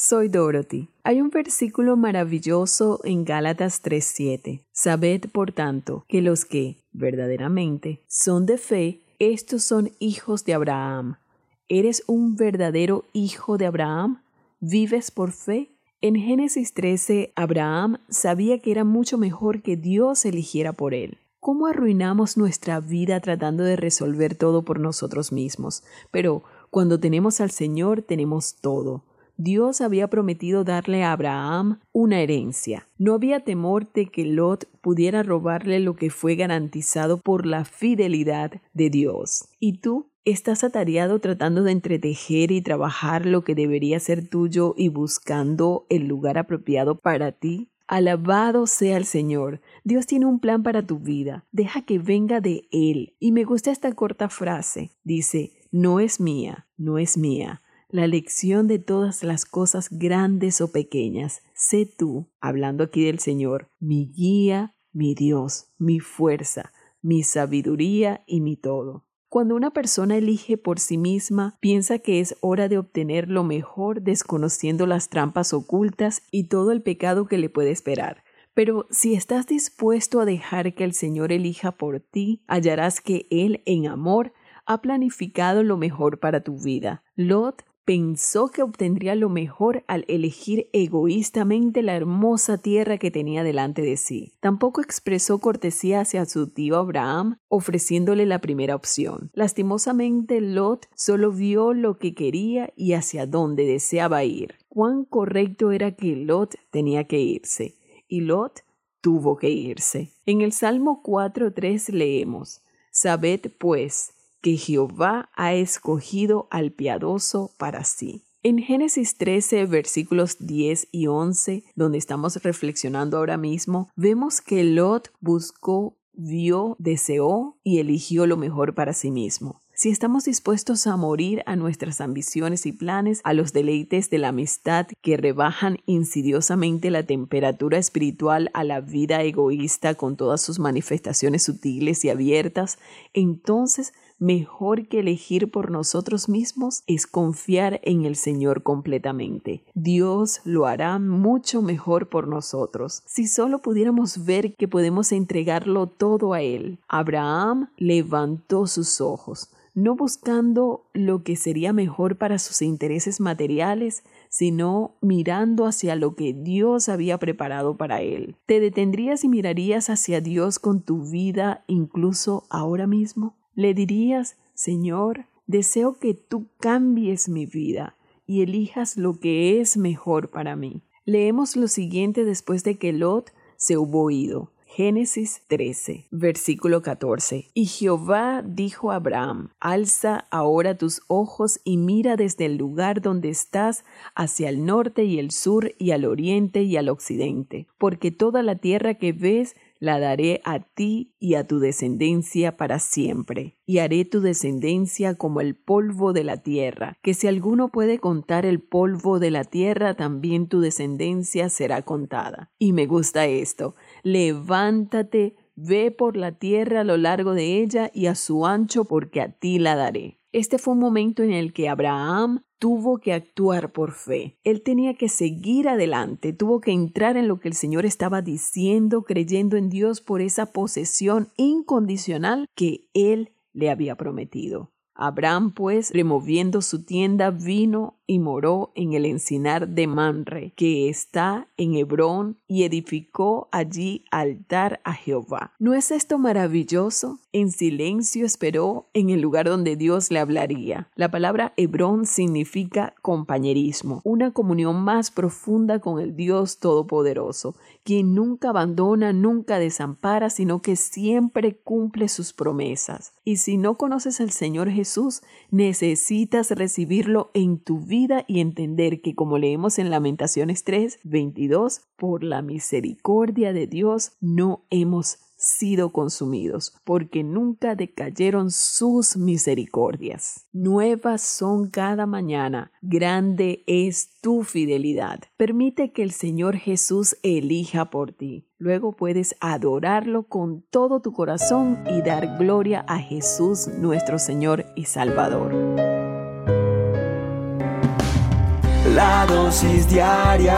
soy Dorothy. Hay un versículo maravilloso en Gálatas 3:7. Sabed, por tanto, que los que verdaderamente son de fe, estos son hijos de Abraham. ¿Eres un verdadero hijo de Abraham? ¿Vives por fe? En Génesis 13, Abraham sabía que era mucho mejor que Dios eligiera por él. ¿Cómo arruinamos nuestra vida tratando de resolver todo por nosotros mismos? Pero cuando tenemos al Señor tenemos todo. Dios había prometido darle a Abraham una herencia. No había temor de que Lot pudiera robarle lo que fue garantizado por la fidelidad de Dios. ¿Y tú? ¿Estás atareado tratando de entretejer y trabajar lo que debería ser tuyo y buscando el lugar apropiado para ti? Alabado sea el Señor. Dios tiene un plan para tu vida. Deja que venga de Él. Y me gusta esta corta frase. Dice, no es mía, no es mía. La lección de todas las cosas grandes o pequeñas. Sé tú, hablando aquí del Señor, mi guía, mi Dios, mi fuerza, mi sabiduría y mi todo. Cuando una persona elige por sí misma, piensa que es hora de obtener lo mejor desconociendo las trampas ocultas y todo el pecado que le puede esperar. Pero si estás dispuesto a dejar que el Señor elija por ti, hallarás que Él en amor ha planificado lo mejor para tu vida. Lot pensó que obtendría lo mejor al elegir egoístamente la hermosa tierra que tenía delante de sí. Tampoco expresó cortesía hacia su tío Abraham, ofreciéndole la primera opción. Lastimosamente, Lot solo vio lo que quería y hacia dónde deseaba ir. Cuán correcto era que Lot tenía que irse. Y Lot tuvo que irse. En el Salmo 4.3 leemos, Sabed pues, que Jehová ha escogido al piadoso para sí. En Génesis 13, versículos 10 y 11, donde estamos reflexionando ahora mismo, vemos que Lot buscó, vio, deseó y eligió lo mejor para sí mismo. Si estamos dispuestos a morir a nuestras ambiciones y planes, a los deleites de la amistad que rebajan insidiosamente la temperatura espiritual a la vida egoísta con todas sus manifestaciones sutiles y abiertas, entonces mejor que elegir por nosotros mismos es confiar en el Señor completamente. Dios lo hará mucho mejor por nosotros. Si solo pudiéramos ver que podemos entregarlo todo a Él. Abraham levantó sus ojos no buscando lo que sería mejor para sus intereses materiales, sino mirando hacia lo que Dios había preparado para él. ¿Te detendrías y mirarías hacia Dios con tu vida incluso ahora mismo? ¿Le dirías, Señor, deseo que tú cambies mi vida y elijas lo que es mejor para mí? Leemos lo siguiente después de que Lot se hubo ido. Génesis 13, versículo 14. Y Jehová dijo a Abraham, Alza ahora tus ojos y mira desde el lugar donde estás hacia el norte y el sur y al oriente y al occidente, porque toda la tierra que ves la daré a ti y a tu descendencia para siempre, y haré tu descendencia como el polvo de la tierra, que si alguno puede contar el polvo de la tierra, también tu descendencia será contada. Y me gusta esto, levántate, ve por la tierra a lo largo de ella y a su ancho, porque a ti la daré. Este fue un momento en el que Abraham tuvo que actuar por fe. Él tenía que seguir adelante, tuvo que entrar en lo que el Señor estaba diciendo, creyendo en Dios por esa posesión incondicional que Él le había prometido. Abraham, pues, removiendo su tienda, vino y moró en el encinar de Manre, que está en Hebrón, y edificó allí altar a Jehová. ¿No es esto maravilloso? En silencio esperó en el lugar donde Dios le hablaría. La palabra Hebrón significa compañerismo, una comunión más profunda con el Dios Todopoderoso, quien nunca abandona, nunca desampara, sino que siempre cumple sus promesas. Y si no conoces al Señor Jesús, necesitas recibirlo en tu vida y entender que como leemos en Lamentaciones 3, 22, por la misericordia de Dios no hemos sido consumidos, porque nunca decayeron sus misericordias. Nuevas son cada mañana, grande es tu fidelidad. Permite que el Señor Jesús elija por ti. Luego puedes adorarlo con todo tu corazón y dar gloria a Jesús nuestro Señor y Salvador. La dosis diaria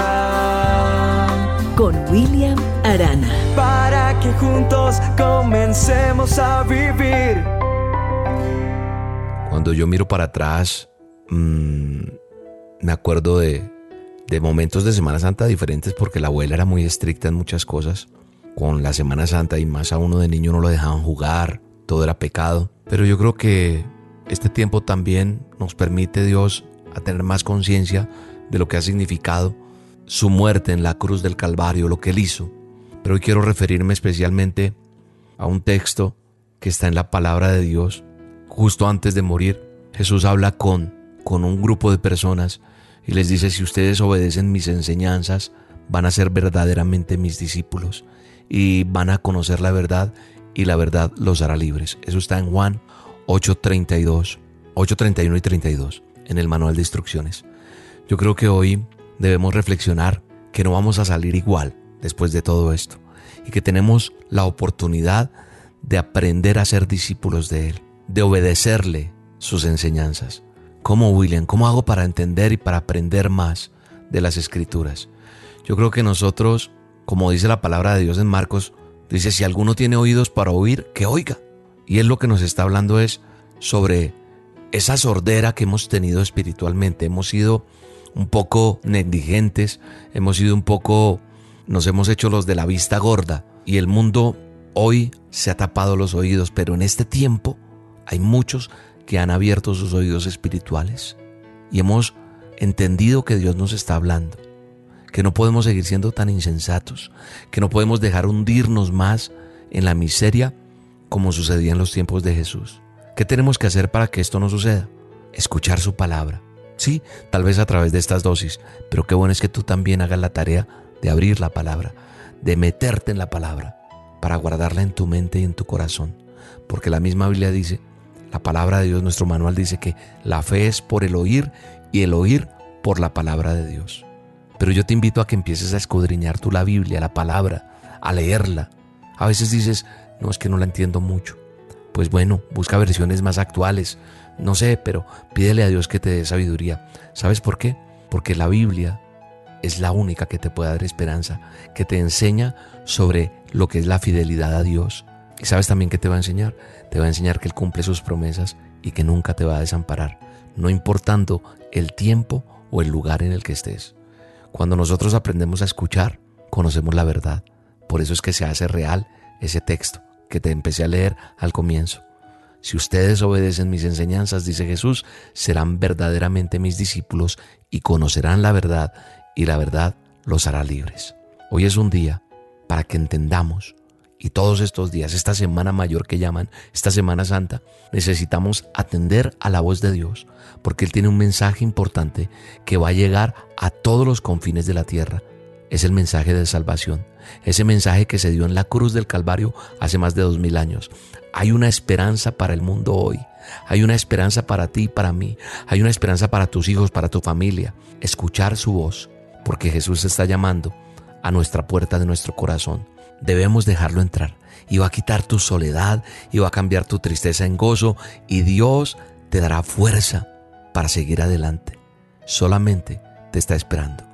con William Arana. Para que juntos comencemos a vivir. Cuando yo miro para atrás, mmm, me acuerdo de, de momentos de Semana Santa diferentes porque la abuela era muy estricta en muchas cosas. Con la Semana Santa y más a uno de niño no lo dejaban jugar, todo era pecado. Pero yo creo que este tiempo también nos permite Dios a tener más conciencia de lo que ha significado su muerte en la cruz del Calvario, lo que él hizo. Pero hoy quiero referirme especialmente a un texto que está en la palabra de Dios. Justo antes de morir, Jesús habla con, con un grupo de personas y les dice, si ustedes obedecen mis enseñanzas, van a ser verdaderamente mis discípulos y van a conocer la verdad y la verdad los hará libres. Eso está en Juan 8:32, 8:31 y 32 en el manual de instrucciones. Yo creo que hoy debemos reflexionar que no vamos a salir igual después de todo esto y que tenemos la oportunidad de aprender a ser discípulos de Él, de obedecerle sus enseñanzas. ¿Cómo, William? ¿Cómo hago para entender y para aprender más de las escrituras? Yo creo que nosotros, como dice la palabra de Dios en Marcos, dice, si alguno tiene oídos para oír, que oiga. Y Él lo que nos está hablando es sobre esa sordera que hemos tenido espiritualmente. Hemos sido un poco negligentes, hemos sido un poco, nos hemos hecho los de la vista gorda y el mundo hoy se ha tapado los oídos, pero en este tiempo hay muchos que han abierto sus oídos espirituales y hemos entendido que Dios nos está hablando, que no podemos seguir siendo tan insensatos, que no podemos dejar hundirnos más en la miseria como sucedía en los tiempos de Jesús. ¿Qué tenemos que hacer para que esto no suceda? Escuchar su palabra. Sí, tal vez a través de estas dosis, pero qué bueno es que tú también hagas la tarea de abrir la palabra, de meterte en la palabra, para guardarla en tu mente y en tu corazón. Porque la misma Biblia dice, la palabra de Dios, nuestro manual dice que la fe es por el oír y el oír por la palabra de Dios. Pero yo te invito a que empieces a escudriñar tú la Biblia, la palabra, a leerla. A veces dices, no es que no la entiendo mucho pues bueno, busca versiones más actuales. No sé, pero pídele a Dios que te dé sabiduría. ¿Sabes por qué? Porque la Biblia es la única que te puede dar esperanza, que te enseña sobre lo que es la fidelidad a Dios. Y sabes también qué te va a enseñar. Te va a enseñar que Él cumple sus promesas y que nunca te va a desamparar, no importando el tiempo o el lugar en el que estés. Cuando nosotros aprendemos a escuchar, conocemos la verdad. Por eso es que se hace real ese texto que te empecé a leer al comienzo. Si ustedes obedecen mis enseñanzas, dice Jesús, serán verdaderamente mis discípulos y conocerán la verdad y la verdad los hará libres. Hoy es un día para que entendamos y todos estos días, esta semana mayor que llaman, esta Semana Santa, necesitamos atender a la voz de Dios, porque Él tiene un mensaje importante que va a llegar a todos los confines de la tierra. Es el mensaje de salvación, ese mensaje que se dio en la cruz del Calvario hace más de dos mil años. Hay una esperanza para el mundo hoy. Hay una esperanza para ti y para mí. Hay una esperanza para tus hijos, para tu familia. Escuchar su voz, porque Jesús está llamando a nuestra puerta de nuestro corazón debemos dejarlo entrar. Y va a quitar tu soledad y va a cambiar tu tristeza en gozo y Dios te dará fuerza para seguir adelante. Solamente te está esperando.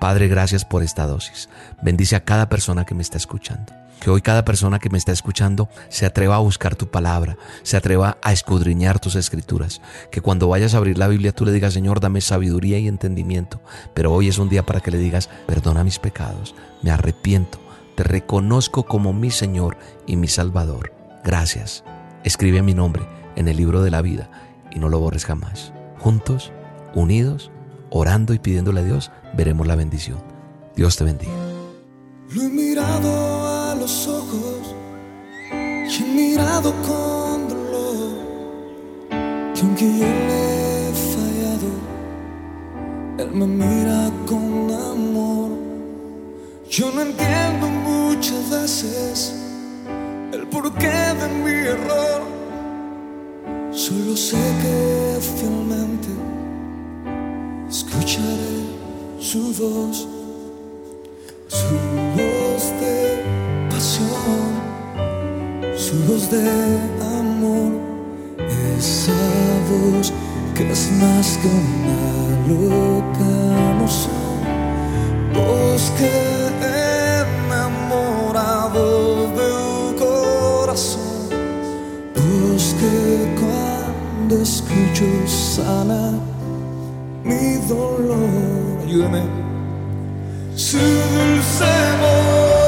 Padre, gracias por esta dosis. Bendice a cada persona que me está escuchando. Que hoy cada persona que me está escuchando se atreva a buscar tu palabra, se atreva a escudriñar tus escrituras. Que cuando vayas a abrir la Biblia tú le digas, Señor, dame sabiduría y entendimiento. Pero hoy es un día para que le digas, perdona mis pecados, me arrepiento te reconozco como mi Señor y mi Salvador. Gracias. Escribe mi nombre en el libro de la vida y no lo borres jamás. Juntos, unidos, orando y pidiéndole a Dios, veremos la bendición. Dios te bendiga. Lo he mirado a los ojos y he mirado con dolor que aunque yo le he fallado, Él me mira con amor. Yo no entiendo muchas veces el porqué de mi error. Solo sé que fielmente escucharé su voz, su voz de pasión, su voz de amor, esa voz que es más que una loca emoción, voz que escucho sana mi dolor. Ayúdame. Su dulce voz,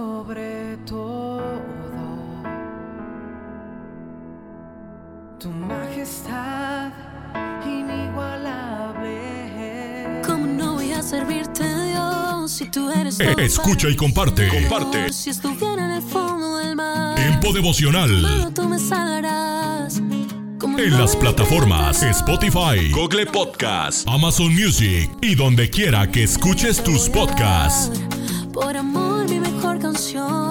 Escucha y comparte. Comparte. Si estuviera en el fondo del mar, Tiempo devocional. solo tú me salvarás. ¿Cómo En las plataformas Spotify, Google Podcast, Amazon Music y donde quiera que escuches tus podcasts. Por amor, mi mejor canción.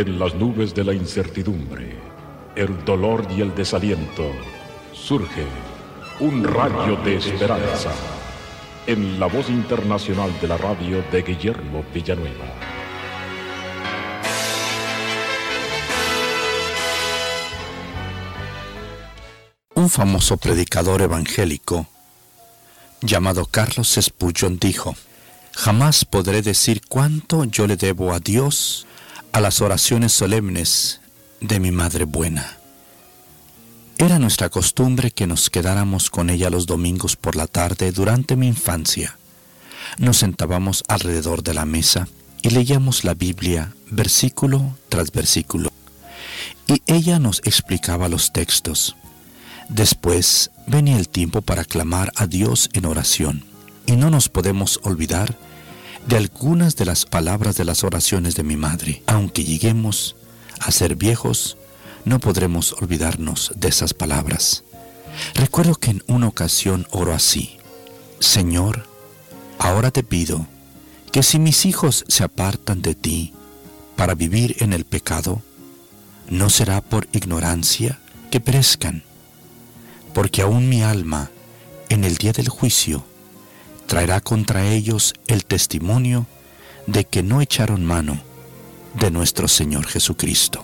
En las nubes de la incertidumbre, el dolor y el desaliento, surge un rayo de esperanza en la voz internacional de la radio de Guillermo Villanueva. Un famoso predicador evangélico llamado Carlos Spurgeon dijo, Jamás podré decir cuánto yo le debo a Dios a las oraciones solemnes de mi Madre Buena. Era nuestra costumbre que nos quedáramos con ella los domingos por la tarde durante mi infancia. Nos sentábamos alrededor de la mesa y leíamos la Biblia versículo tras versículo. Y ella nos explicaba los textos. Después venía el tiempo para clamar a Dios en oración. Y no nos podemos olvidar de algunas de las palabras de las oraciones de mi madre. Aunque lleguemos a ser viejos, no podremos olvidarnos de esas palabras. Recuerdo que en una ocasión oro así, Señor, ahora te pido que si mis hijos se apartan de ti para vivir en el pecado, no será por ignorancia que perezcan, porque aún mi alma en el día del juicio traerá contra ellos el testimonio de que no echaron mano de nuestro Señor Jesucristo.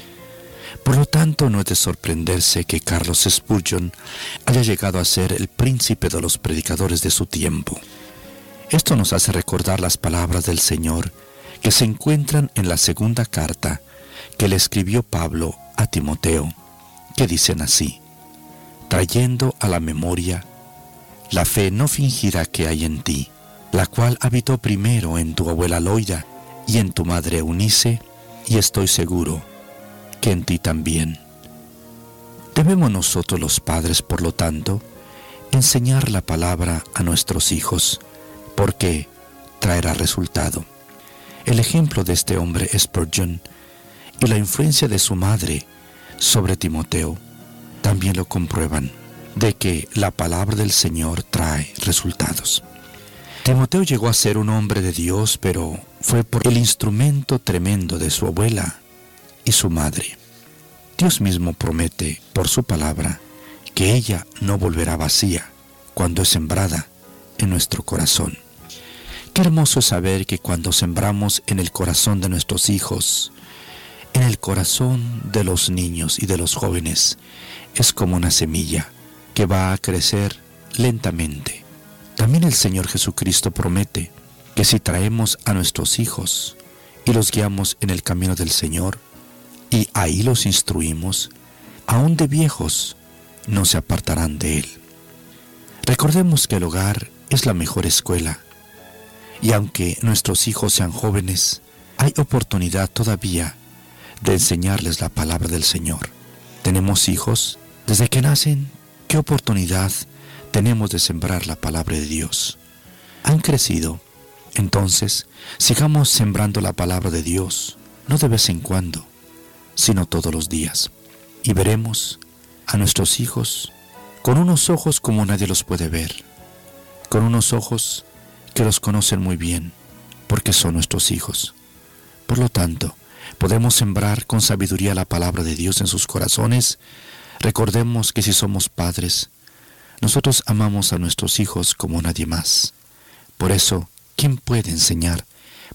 Por lo tanto, no es de sorprenderse que Carlos Spurgeon haya llegado a ser el príncipe de los predicadores de su tiempo. Esto nos hace recordar las palabras del Señor que se encuentran en la segunda carta que le escribió Pablo a Timoteo, que dicen así, trayendo a la memoria la fe no fingirá que hay en ti, la cual habitó primero en tu abuela Loida y en tu madre Eunice, y estoy seguro que en ti también. Debemos nosotros los padres, por lo tanto, enseñar la palabra a nuestros hijos, porque traerá resultado. El ejemplo de este hombre Spurgeon y la influencia de su madre sobre Timoteo también lo comprueban de que la palabra del Señor trae resultados. Timoteo llegó a ser un hombre de Dios, pero fue por el instrumento tremendo de su abuela y su madre. Dios mismo promete por su palabra que ella no volverá vacía cuando es sembrada en nuestro corazón. Qué hermoso saber que cuando sembramos en el corazón de nuestros hijos, en el corazón de los niños y de los jóvenes, es como una semilla que va a crecer lentamente. También el Señor Jesucristo promete que si traemos a nuestros hijos y los guiamos en el camino del Señor, y ahí los instruimos, aún de viejos no se apartarán de Él. Recordemos que el hogar es la mejor escuela, y aunque nuestros hijos sean jóvenes, hay oportunidad todavía de enseñarles la palabra del Señor. Tenemos hijos desde que nacen ¿Qué oportunidad tenemos de sembrar la palabra de Dios? Han crecido. Entonces, sigamos sembrando la palabra de Dios, no de vez en cuando, sino todos los días. Y veremos a nuestros hijos con unos ojos como nadie los puede ver, con unos ojos que los conocen muy bien, porque son nuestros hijos. Por lo tanto, podemos sembrar con sabiduría la palabra de Dios en sus corazones Recordemos que si somos padres, nosotros amamos a nuestros hijos como nadie más. Por eso, ¿quién puede enseñar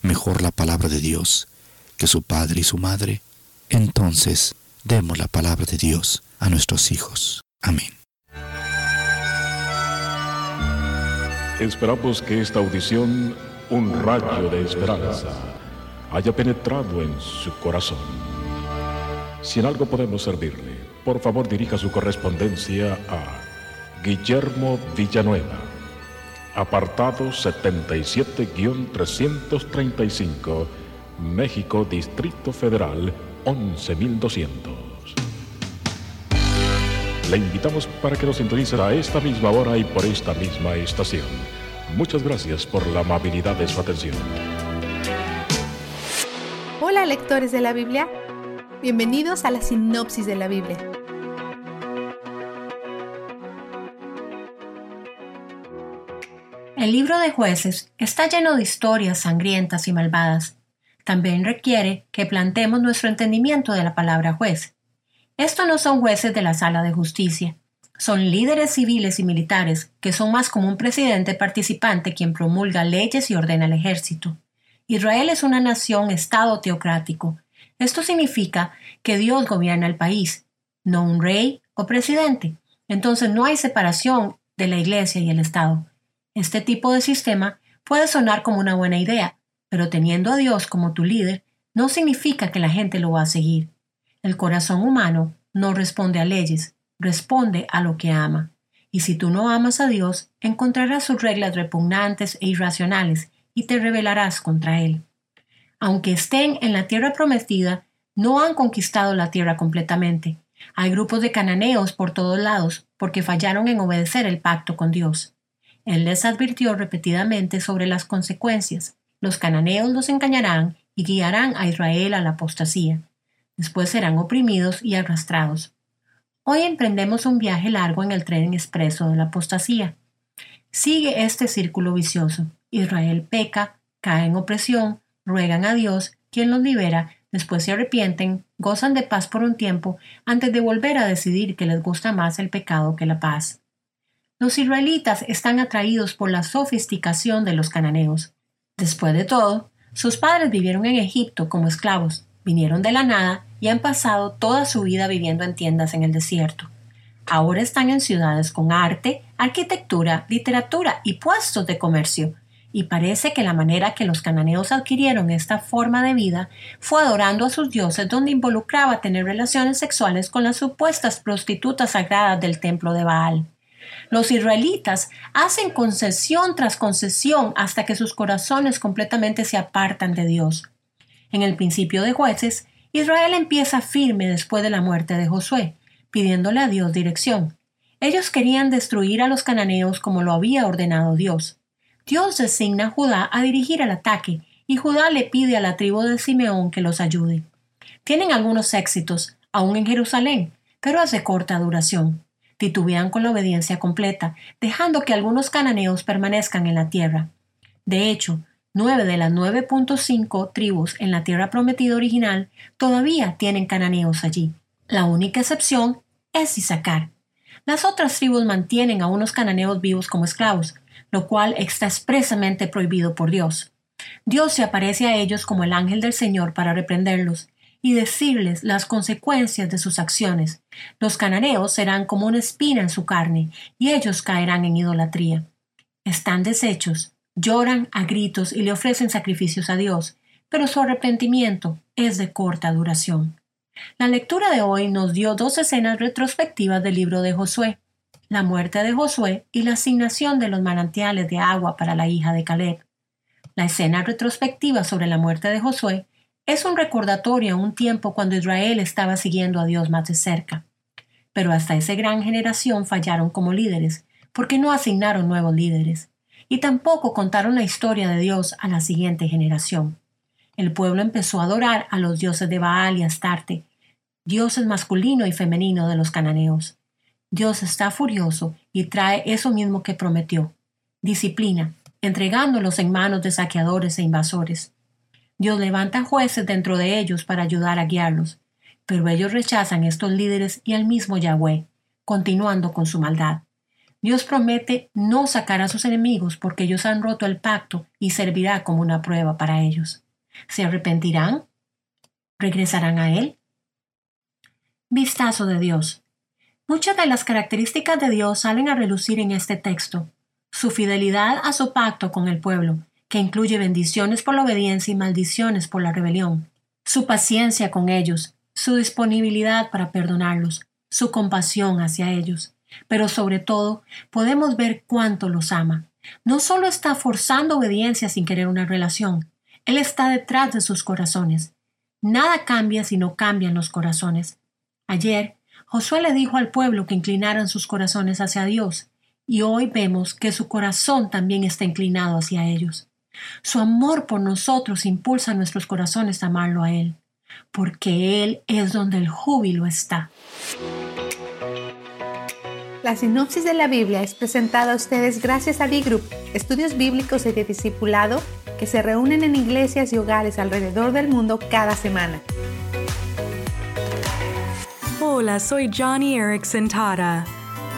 mejor la palabra de Dios que su padre y su madre? Entonces, demos la palabra de Dios a nuestros hijos. Amén. Esperamos que esta audición, un rayo de esperanza, haya penetrado en su corazón. Si en algo podemos servirle, por favor dirija su correspondencia a Guillermo Villanueva, apartado 77-335, México, Distrito Federal, 11200. Le invitamos para que nos sintonice a esta misma hora y por esta misma estación. Muchas gracias por la amabilidad de su atención. Hola lectores de la Biblia, bienvenidos a la sinopsis de la Biblia. El libro de jueces está lleno de historias sangrientas y malvadas. También requiere que planteemos nuestro entendimiento de la palabra juez. Estos no son jueces de la sala de justicia, son líderes civiles y militares que son más como un presidente participante quien promulga leyes y ordena el ejército. Israel es una nación estado teocrático. Esto significa que Dios gobierna el país, no un rey o presidente. Entonces no hay separación de la iglesia y el Estado. Este tipo de sistema puede sonar como una buena idea, pero teniendo a Dios como tu líder no significa que la gente lo va a seguir. El corazón humano no responde a leyes, responde a lo que ama. Y si tú no amas a Dios, encontrarás sus reglas repugnantes e irracionales y te rebelarás contra Él. Aunque estén en la tierra prometida, no han conquistado la tierra completamente. Hay grupos de cananeos por todos lados porque fallaron en obedecer el pacto con Dios. Él les advirtió repetidamente sobre las consecuencias. Los cananeos los engañarán y guiarán a Israel a la apostasía. Después serán oprimidos y arrastrados. Hoy emprendemos un viaje largo en el tren expreso de la apostasía. Sigue este círculo vicioso. Israel peca, cae en opresión, ruegan a Dios, quien los libera, después se arrepienten, gozan de paz por un tiempo, antes de volver a decidir que les gusta más el pecado que la paz. Los israelitas están atraídos por la sofisticación de los cananeos. Después de todo, sus padres vivieron en Egipto como esclavos, vinieron de la nada y han pasado toda su vida viviendo en tiendas en el desierto. Ahora están en ciudades con arte, arquitectura, literatura y puestos de comercio, y parece que la manera que los cananeos adquirieron esta forma de vida fue adorando a sus dioses donde involucraba tener relaciones sexuales con las supuestas prostitutas sagradas del templo de Baal. Los israelitas hacen concesión tras concesión hasta que sus corazones completamente se apartan de Dios. En el principio de jueces, Israel empieza firme después de la muerte de Josué, pidiéndole a Dios dirección. Ellos querían destruir a los cananeos como lo había ordenado Dios. Dios designa a Judá a dirigir el ataque y Judá le pide a la tribu de Simeón que los ayude. Tienen algunos éxitos, aún en Jerusalén, pero de corta duración. Titubean con la obediencia completa, dejando que algunos cananeos permanezcan en la tierra. De hecho, nueve de las 9.5 tribus en la tierra prometida original todavía tienen cananeos allí. La única excepción es Isaacar. Las otras tribus mantienen a unos cananeos vivos como esclavos, lo cual está expresamente prohibido por Dios. Dios se aparece a ellos como el ángel del Señor para reprenderlos y decirles las consecuencias de sus acciones. Los cananeos serán como una espina en su carne y ellos caerán en idolatría. Están deshechos, lloran a gritos y le ofrecen sacrificios a Dios, pero su arrepentimiento es de corta duración. La lectura de hoy nos dio dos escenas retrospectivas del libro de Josué la muerte de Josué y la asignación de los manantiales de agua para la hija de Caleb. La escena retrospectiva sobre la muerte de Josué es un recordatorio a un tiempo cuando Israel estaba siguiendo a Dios más de cerca. Pero hasta esa gran generación fallaron como líderes, porque no asignaron nuevos líderes, y tampoco contaron la historia de Dios a la siguiente generación. El pueblo empezó a adorar a los dioses de Baal y Astarte, dioses masculino y femenino de los cananeos. Dios está furioso y trae eso mismo que prometió, disciplina, entregándolos en manos de saqueadores e invasores. Dios levanta jueces dentro de ellos para ayudar a guiarlos, pero ellos rechazan estos líderes y al mismo Yahweh, continuando con su maldad. Dios promete no sacar a sus enemigos porque ellos han roto el pacto y servirá como una prueba para ellos. ¿Se arrepentirán? ¿Regresarán a Él? Vistazo de Dios. Muchas de las características de Dios salen a relucir en este texto. Su fidelidad a su pacto con el pueblo, que incluye bendiciones por la obediencia y maldiciones por la rebelión. Su paciencia con ellos, su disponibilidad para perdonarlos, su compasión hacia ellos. Pero sobre todo, podemos ver cuánto los ama. No solo está forzando obediencia sin querer una relación, Él está detrás de sus corazones. Nada cambia si no cambian los corazones. Ayer Josué le dijo al pueblo que inclinaran sus corazones hacia Dios, y hoy vemos que su corazón también está inclinado hacia ellos. Su amor por nosotros impulsa nuestros corazones a amarlo a Él, porque Él es donde el júbilo está. La sinopsis de la Biblia es presentada a ustedes gracias a D-Group, estudios bíblicos de discipulado que se reúnen en iglesias y hogares alrededor del mundo cada semana. Hola, soy Johnny Erickson Tara.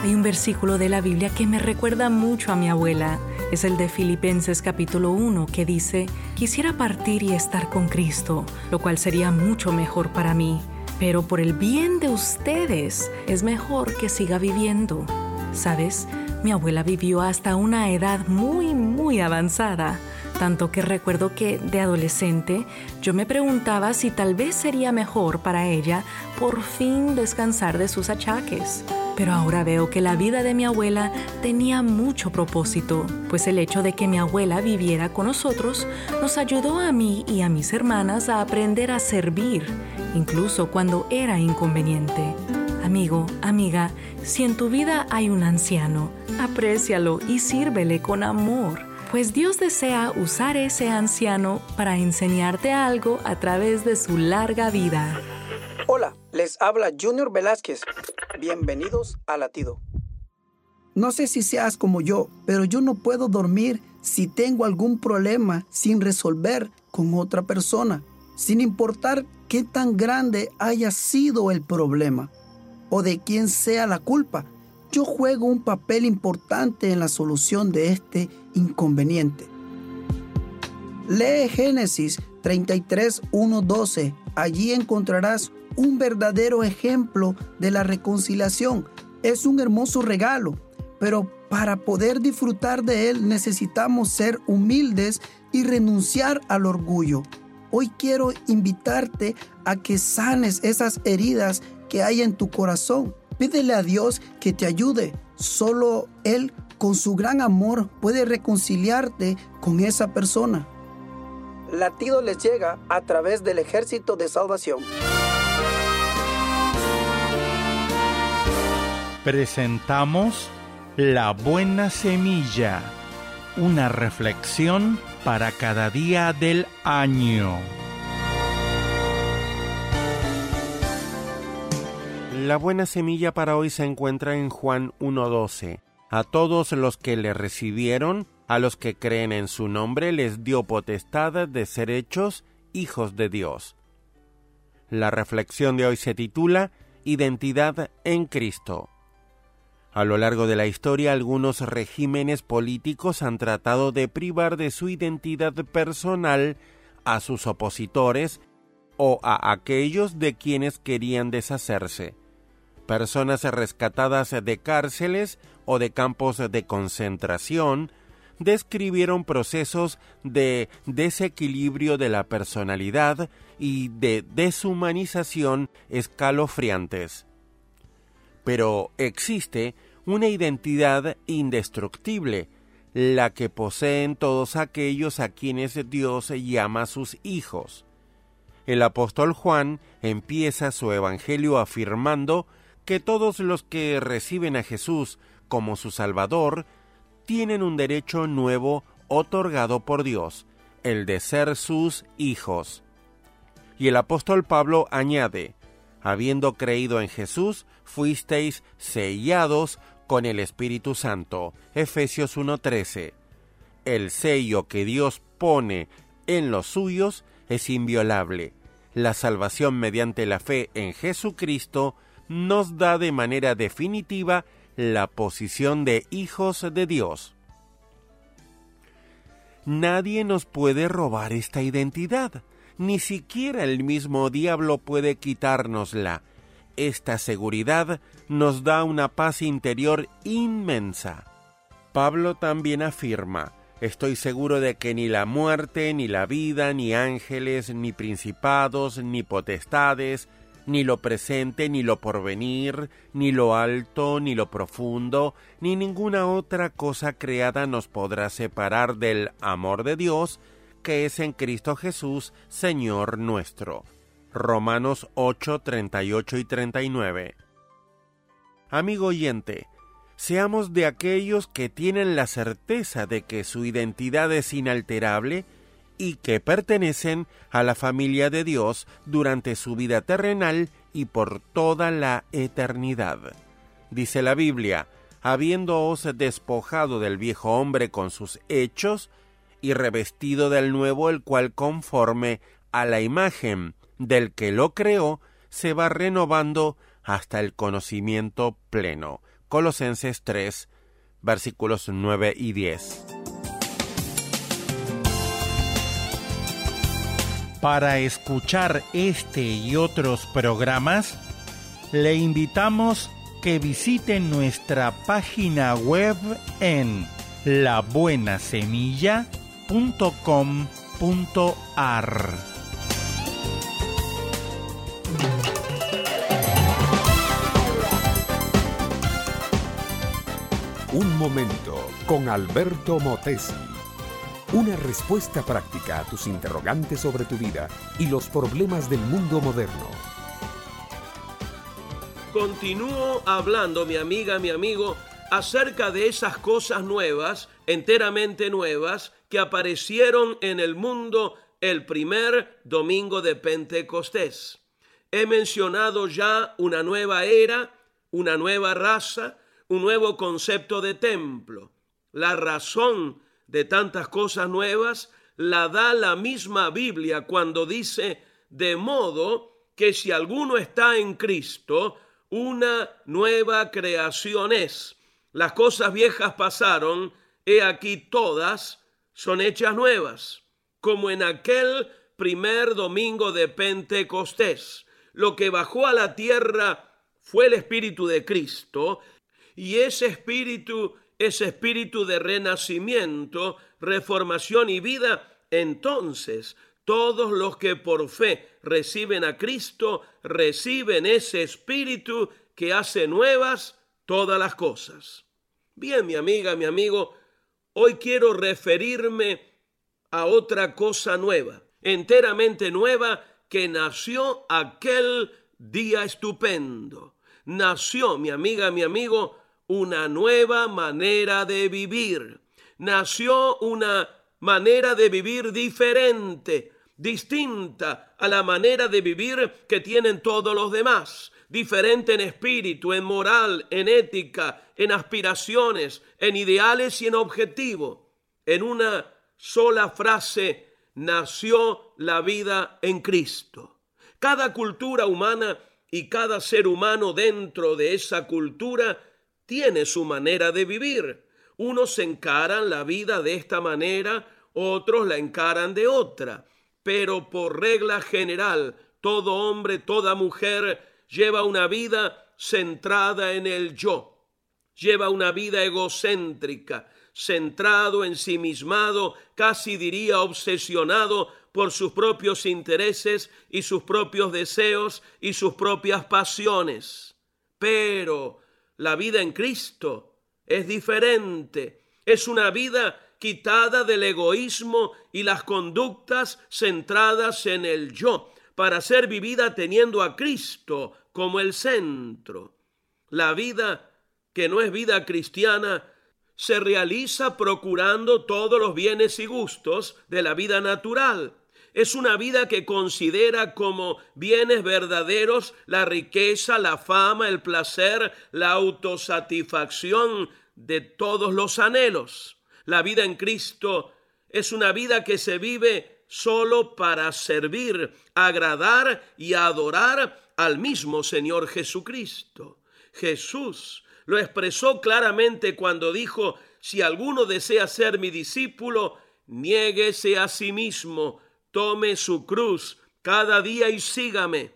Hay un versículo de la Biblia que me recuerda mucho a mi abuela. Es el de Filipenses capítulo 1 que dice, quisiera partir y estar con Cristo, lo cual sería mucho mejor para mí, pero por el bien de ustedes es mejor que siga viviendo. ¿Sabes? Mi abuela vivió hasta una edad muy, muy avanzada tanto que recuerdo que de adolescente yo me preguntaba si tal vez sería mejor para ella por fin descansar de sus achaques. Pero ahora veo que la vida de mi abuela tenía mucho propósito, pues el hecho de que mi abuela viviera con nosotros nos ayudó a mí y a mis hermanas a aprender a servir, incluso cuando era inconveniente. Amigo, amiga, si en tu vida hay un anciano, aprécialo y sírvele con amor, pues Dios desea usar ese anciano para enseñarte algo a través de su larga vida. Hola, les habla Junior Velázquez. Bienvenidos a Latido. No sé si seas como yo, pero yo no puedo dormir si tengo algún problema sin resolver con otra persona, sin importar qué tan grande haya sido el problema o de quién sea la culpa. Yo juego un papel importante en la solución de este inconveniente. Lee Génesis 33, 12. Allí encontrarás un verdadero ejemplo de la reconciliación. Es un hermoso regalo, pero para poder disfrutar de él necesitamos ser humildes y renunciar al orgullo. Hoy quiero invitarte a que sanes esas heridas que hay en tu corazón. Pídele a Dios que te ayude. Solo Él, con su gran amor, puede reconciliarte con esa persona. Latido les llega a través del ejército de salvación. presentamos La Buena Semilla, una reflexión para cada día del año. La buena semilla para hoy se encuentra en Juan 1.12. A todos los que le recibieron, a los que creen en su nombre, les dio potestad de ser hechos hijos de Dios. La reflexión de hoy se titula Identidad en Cristo. A lo largo de la historia, algunos regímenes políticos han tratado de privar de su identidad personal a sus opositores o a aquellos de quienes querían deshacerse. Personas rescatadas de cárceles o de campos de concentración describieron procesos de desequilibrio de la personalidad y de deshumanización escalofriantes pero existe una identidad indestructible, la que poseen todos aquellos a quienes Dios llama sus hijos. El apóstol Juan empieza su evangelio afirmando que todos los que reciben a Jesús como su Salvador tienen un derecho nuevo otorgado por Dios, el de ser sus hijos. Y el apóstol Pablo añade, habiendo creído en Jesús, fuisteis sellados con el Espíritu Santo. Efesios 1:13. El sello que Dios pone en los suyos es inviolable. La salvación mediante la fe en Jesucristo nos da de manera definitiva la posición de hijos de Dios. Nadie nos puede robar esta identidad ni siquiera el mismo diablo puede quitárnosla. Esta seguridad nos da una paz interior inmensa. Pablo también afirma, estoy seguro de que ni la muerte, ni la vida, ni ángeles, ni principados, ni potestades, ni lo presente, ni lo porvenir, ni lo alto, ni lo profundo, ni ninguna otra cosa creada nos podrá separar del amor de Dios que es en Cristo Jesús, Señor nuestro. Romanos 8, 38 y 39. Amigo oyente, seamos de aquellos que tienen la certeza de que su identidad es inalterable y que pertenecen a la familia de Dios durante su vida terrenal y por toda la eternidad. Dice la Biblia, habiéndoos despojado del viejo hombre con sus hechos, y revestido del nuevo, el cual conforme a la imagen del que lo creó, se va renovando hasta el conocimiento pleno. Colosenses 3, versículos 9 y 10. Para escuchar este y otros programas, le invitamos que visite nuestra página web en labuenasemilla.com .com.ar Un momento con Alberto Motesi. Una respuesta práctica a tus interrogantes sobre tu vida y los problemas del mundo moderno. Continúo hablando, mi amiga, mi amigo, acerca de esas cosas nuevas, enteramente nuevas, que aparecieron en el mundo el primer domingo de Pentecostés. He mencionado ya una nueva era, una nueva raza, un nuevo concepto de templo. La razón de tantas cosas nuevas la da la misma Biblia cuando dice, de modo que si alguno está en Cristo, una nueva creación es. Las cosas viejas pasaron, he aquí todas son hechas nuevas, como en aquel primer domingo de Pentecostés. Lo que bajó a la tierra fue el Espíritu de Cristo, y ese Espíritu ese espíritu de renacimiento, reformación y vida, entonces todos los que por fe reciben a Cristo reciben ese espíritu que hace nuevas todas las cosas. Bien, mi amiga, mi amigo, hoy quiero referirme a otra cosa nueva, enteramente nueva, que nació aquel día estupendo. Nació, mi amiga, mi amigo, una nueva manera de vivir. Nació una manera de vivir diferente, distinta a la manera de vivir que tienen todos los demás, diferente en espíritu, en moral, en ética, en aspiraciones, en ideales y en objetivo. En una sola frase nació la vida en Cristo. Cada cultura humana y cada ser humano dentro de esa cultura tiene su manera de vivir. Unos encaran la vida de esta manera, otros la encaran de otra. Pero por regla general, todo hombre, toda mujer lleva una vida centrada en el yo. Lleva una vida egocéntrica, centrado en sí mismado, casi diría obsesionado por sus propios intereses y sus propios deseos y sus propias pasiones. Pero la vida en Cristo es diferente. Es una vida quitada del egoísmo y las conductas centradas en el yo, para ser vivida teniendo a Cristo como el centro. La vida que no es vida cristiana se realiza procurando todos los bienes y gustos de la vida natural es una vida que considera como bienes verdaderos la riqueza, la fama, el placer, la autosatisfacción de todos los anhelos. La vida en Cristo es una vida que se vive solo para servir, agradar y adorar al mismo Señor Jesucristo. Jesús lo expresó claramente cuando dijo, si alguno desea ser mi discípulo, niéguese a sí mismo, tome su cruz cada día y sígame.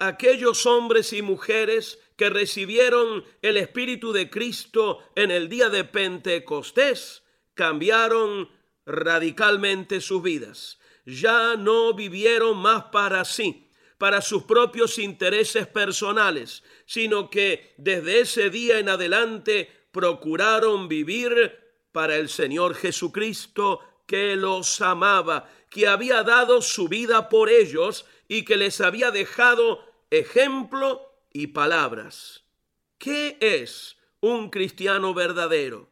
Aquellos hombres y mujeres que recibieron el Espíritu de Cristo en el día de Pentecostés cambiaron radicalmente sus vidas. Ya no vivieron más para sí, para sus propios intereses personales, sino que desde ese día en adelante procuraron vivir para el Señor Jesucristo que los amaba que había dado su vida por ellos y que les había dejado ejemplo y palabras. ¿Qué es un cristiano verdadero?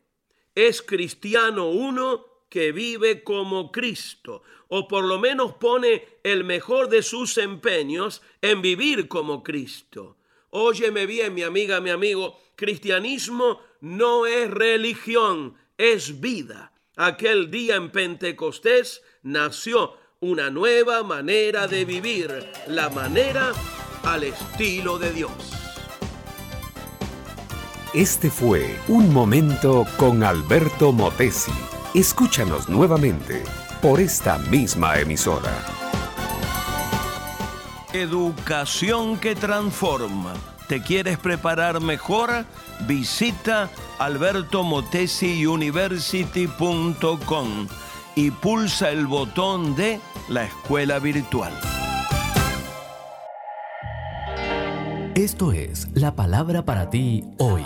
Es cristiano uno que vive como Cristo, o por lo menos pone el mejor de sus empeños en vivir como Cristo. Óyeme bien, mi amiga, mi amigo, cristianismo no es religión, es vida. Aquel día en Pentecostés nació una nueva manera de vivir, la manera al estilo de Dios. Este fue Un Momento con Alberto Motesi. Escúchanos nuevamente por esta misma emisora. Educación que transforma. ¿Te quieres preparar mejor? Visita albertomotesiuniversity.com y pulsa el botón de la escuela virtual. Esto es la palabra para ti hoy.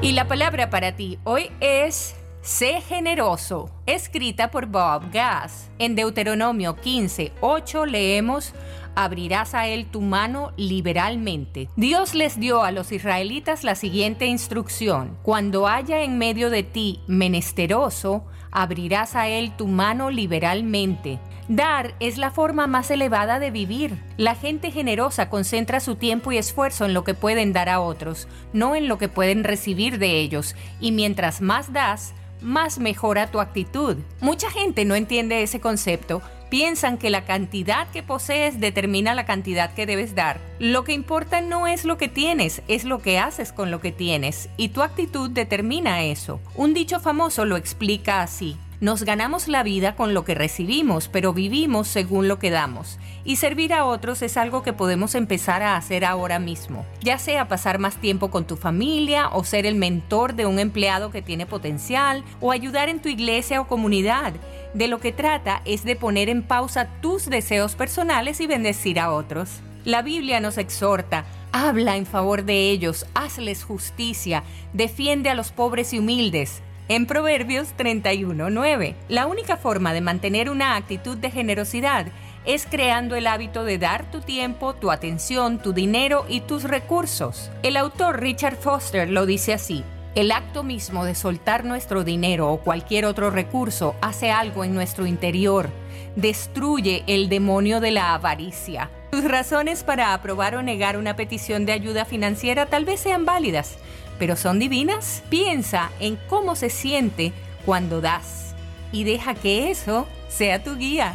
Y la palabra para ti hoy es Sé generoso, escrita por Bob Gass. En Deuteronomio 15, 8 leemos, abrirás a él tu mano liberalmente. Dios les dio a los israelitas la siguiente instrucción, cuando haya en medio de ti menesteroso, abrirás a él tu mano liberalmente. Dar es la forma más elevada de vivir. La gente generosa concentra su tiempo y esfuerzo en lo que pueden dar a otros, no en lo que pueden recibir de ellos. Y mientras más das, más mejora tu actitud. Mucha gente no entiende ese concepto. Piensan que la cantidad que posees determina la cantidad que debes dar. Lo que importa no es lo que tienes, es lo que haces con lo que tienes. Y tu actitud determina eso. Un dicho famoso lo explica así. Nos ganamos la vida con lo que recibimos, pero vivimos según lo que damos. Y servir a otros es algo que podemos empezar a hacer ahora mismo, ya sea pasar más tiempo con tu familia o ser el mentor de un empleado que tiene potencial o ayudar en tu iglesia o comunidad. De lo que trata es de poner en pausa tus deseos personales y bendecir a otros. La Biblia nos exhorta, habla en favor de ellos, hazles justicia, defiende a los pobres y humildes, en Proverbios 31.9. La única forma de mantener una actitud de generosidad es creando el hábito de dar tu tiempo, tu atención, tu dinero y tus recursos. El autor Richard Foster lo dice así. El acto mismo de soltar nuestro dinero o cualquier otro recurso hace algo en nuestro interior. Destruye el demonio de la avaricia. Tus razones para aprobar o negar una petición de ayuda financiera tal vez sean válidas, pero son divinas. Piensa en cómo se siente cuando das y deja que eso sea tu guía.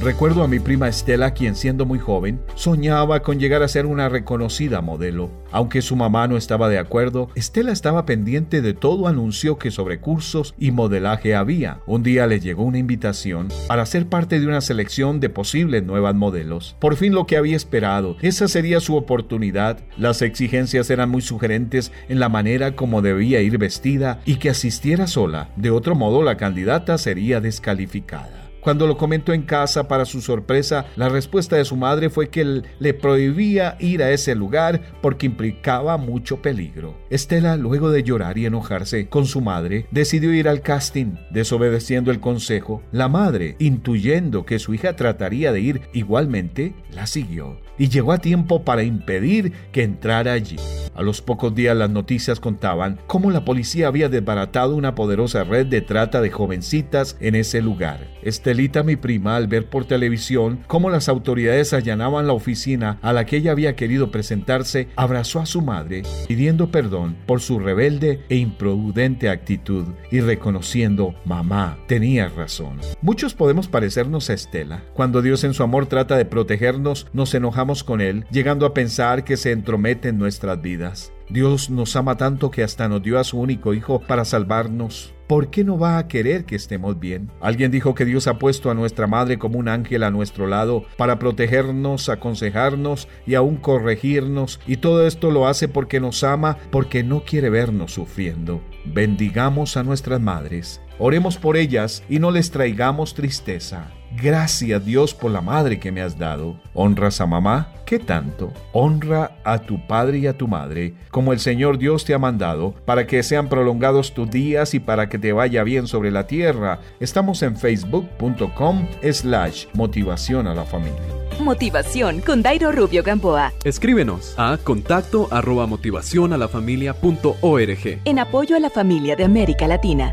Recuerdo a mi prima Estela, quien siendo muy joven, soñaba con llegar a ser una reconocida modelo. Aunque su mamá no estaba de acuerdo, Estela estaba pendiente de todo anuncio que sobre cursos y modelaje había. Un día le llegó una invitación para ser parte de una selección de posibles nuevas modelos. Por fin lo que había esperado, esa sería su oportunidad. Las exigencias eran muy sugerentes en la manera como debía ir vestida y que asistiera sola. De otro modo, la candidata sería descalificada. Cuando lo comentó en casa, para su sorpresa, la respuesta de su madre fue que le prohibía ir a ese lugar porque implicaba mucho peligro. Estela, luego de llorar y enojarse con su madre, decidió ir al casting, desobedeciendo el consejo. La madre, intuyendo que su hija trataría de ir igualmente, la siguió y llegó a tiempo para impedir que entrara allí. A los pocos días las noticias contaban cómo la policía había desbaratado una poderosa red de trata de jovencitas en ese lugar. Estelita, mi prima, al ver por televisión cómo las autoridades allanaban la oficina a la que ella había querido presentarse, abrazó a su madre, pidiendo perdón por su rebelde e imprudente actitud y reconociendo, mamá, tenía razón. Muchos podemos parecernos a Estela. Cuando Dios en su amor trata de protegernos, nos enojamos con Él, llegando a pensar que se entromete en nuestras vidas. Dios nos ama tanto que hasta nos dio a su único Hijo para salvarnos. ¿Por qué no va a querer que estemos bien? Alguien dijo que Dios ha puesto a nuestra madre como un ángel a nuestro lado para protegernos, aconsejarnos y aún corregirnos. Y todo esto lo hace porque nos ama, porque no quiere vernos sufriendo. Bendigamos a nuestras madres. Oremos por ellas y no les traigamos tristeza. Gracias Dios por la madre que me has dado. ¿Honras a mamá? ¿Qué tanto? Honra a tu padre y a tu madre, como el Señor Dios te ha mandado, para que sean prolongados tus días y para que te vaya bien sobre la tierra. Estamos en facebook.com slash motivación a la familia. Motivación con Dairo Rubio Gamboa. Escríbenos a contacto arroba motivación a la familia punto org. En apoyo a la familia de América Latina.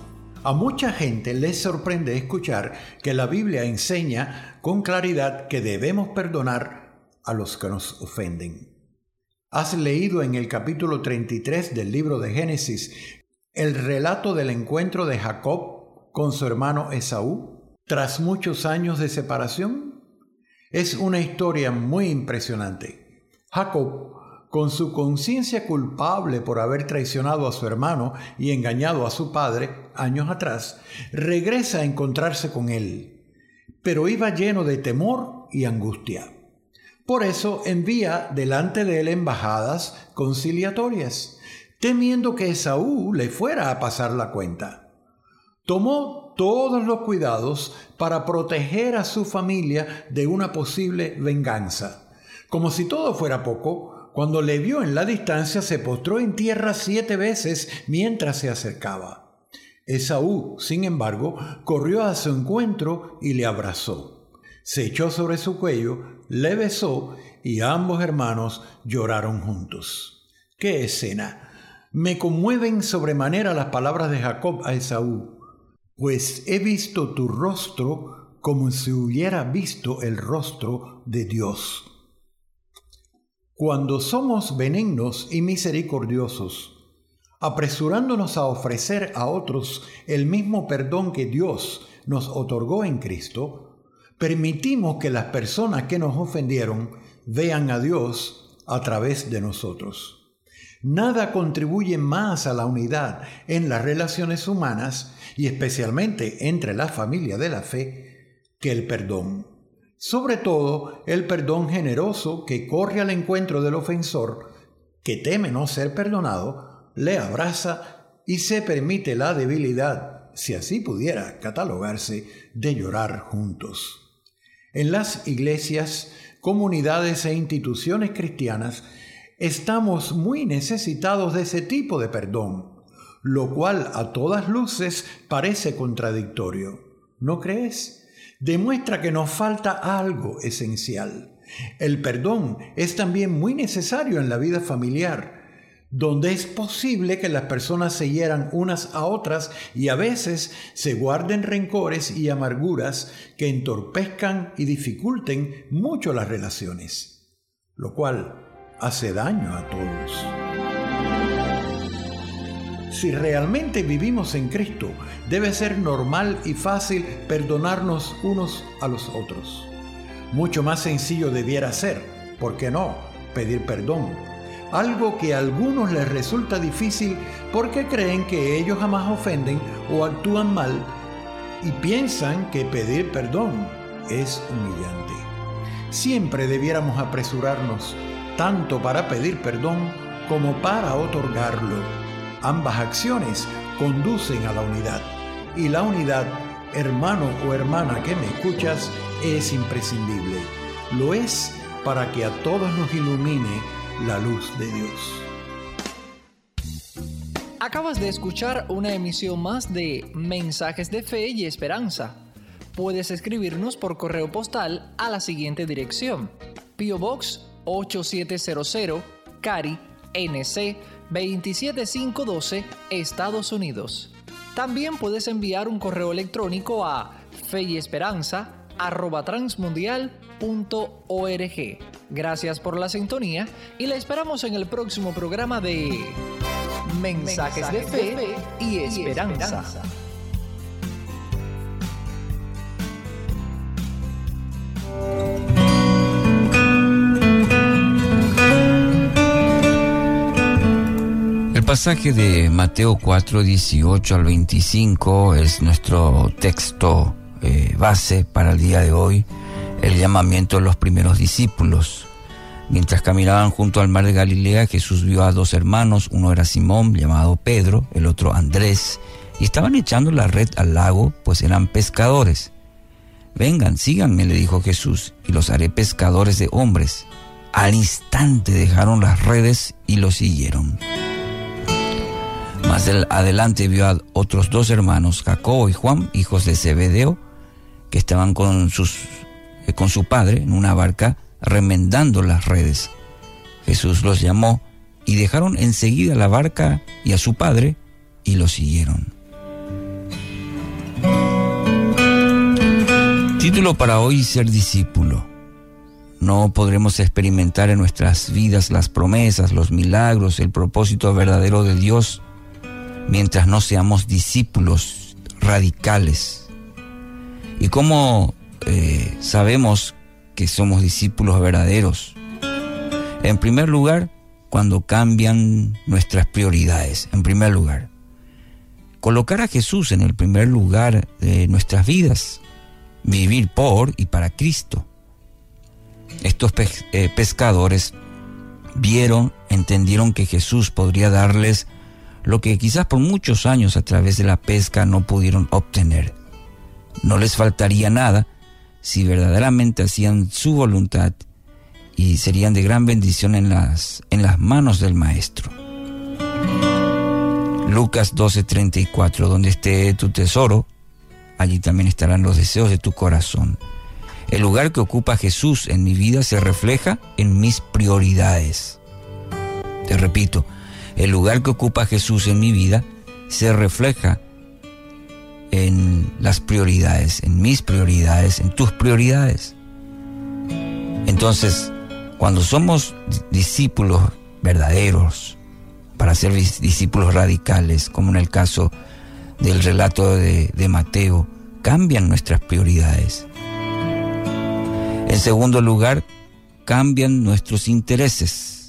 A mucha gente les sorprende escuchar que la Biblia enseña con claridad que debemos perdonar a los que nos ofenden. ¿Has leído en el capítulo 33 del libro de Génesis el relato del encuentro de Jacob con su hermano Esaú tras muchos años de separación? Es una historia muy impresionante. Jacob con su conciencia culpable por haber traicionado a su hermano y engañado a su padre años atrás, regresa a encontrarse con él, pero iba lleno de temor y angustia. Por eso envía delante de él embajadas conciliatorias, temiendo que Esaú le fuera a pasar la cuenta. Tomó todos los cuidados para proteger a su familia de una posible venganza. Como si todo fuera poco, cuando le vio en la distancia se postró en tierra siete veces mientras se acercaba. Esaú, sin embargo, corrió a su encuentro y le abrazó. Se echó sobre su cuello, le besó y ambos hermanos lloraron juntos. ¡Qué escena! Me conmueven sobremanera las palabras de Jacob a Esaú, pues he visto tu rostro como si hubiera visto el rostro de Dios. Cuando somos benignos y misericordiosos, apresurándonos a ofrecer a otros el mismo perdón que Dios nos otorgó en Cristo, permitimos que las personas que nos ofendieron vean a Dios a través de nosotros. Nada contribuye más a la unidad en las relaciones humanas y especialmente entre la familia de la fe que el perdón. Sobre todo el perdón generoso que corre al encuentro del ofensor, que teme no ser perdonado, le abraza y se permite la debilidad, si así pudiera catalogarse, de llorar juntos. En las iglesias, comunidades e instituciones cristianas estamos muy necesitados de ese tipo de perdón, lo cual a todas luces parece contradictorio. ¿No crees? Demuestra que nos falta algo esencial. El perdón es también muy necesario en la vida familiar, donde es posible que las personas se hieran unas a otras y a veces se guarden rencores y amarguras que entorpezcan y dificulten mucho las relaciones, lo cual hace daño a todos. Si realmente vivimos en Cristo, debe ser normal y fácil perdonarnos unos a los otros. Mucho más sencillo debiera ser, ¿por qué no?, pedir perdón. Algo que a algunos les resulta difícil porque creen que ellos jamás ofenden o actúan mal y piensan que pedir perdón es humillante. Siempre debiéramos apresurarnos, tanto para pedir perdón como para otorgarlo Ambas acciones conducen a la unidad. Y la unidad, hermano o hermana que me escuchas, es imprescindible. Lo es para que a todos nos ilumine la luz de Dios. Acabas de escuchar una emisión más de Mensajes de Fe y Esperanza. Puedes escribirnos por correo postal a la siguiente dirección: Pio Box 8700, Cari, NC 27512, Estados Unidos. También puedes enviar un correo electrónico a arroba transmundial.org. Gracias por la sintonía y la esperamos en el próximo programa de Mensajes, de, fe y esperanza. Pasaje de Mateo 4, 18 al 25 es nuestro texto eh, base para el día de hoy, el llamamiento de los primeros discípulos. Mientras caminaban junto al mar de Galilea, Jesús vio a dos hermanos, uno era Simón, llamado Pedro, el otro Andrés, y estaban echando la red al lago, pues eran pescadores. Vengan, síganme, le dijo Jesús, y los haré pescadores de hombres. Al instante dejaron las redes y los siguieron. Más adelante vio a otros dos hermanos, Jacobo y Juan, hijos de Zebedeo, que estaban con, sus, eh, con su padre en una barca remendando las redes. Jesús los llamó y dejaron enseguida la barca y a su padre y lo siguieron. Título para hoy, ser discípulo. No podremos experimentar en nuestras vidas las promesas, los milagros, el propósito verdadero de Dios mientras no seamos discípulos radicales ¿Y cómo eh, sabemos que somos discípulos verdaderos? En primer lugar, cuando cambian nuestras prioridades. En primer lugar, colocar a Jesús en el primer lugar de nuestras vidas. Vivir por y para Cristo. Estos eh, pescadores vieron, entendieron que Jesús podría darles lo que quizás por muchos años a través de la pesca no pudieron obtener no les faltaría nada si verdaderamente hacían su voluntad y serían de gran bendición en las, en las manos del Maestro. Lucas 12:34, donde esté tu tesoro, allí también estarán los deseos de tu corazón. El lugar que ocupa Jesús en mi vida se refleja en mis prioridades. Te repito, el lugar que ocupa Jesús en mi vida se refleja en las prioridades, en mis prioridades, en tus prioridades. Entonces, cuando somos discípulos verdaderos, para ser discípulos radicales, como en el caso del relato de, Mateo, cambian nuestras prioridades. En segundo lugar, cambian nuestros intereses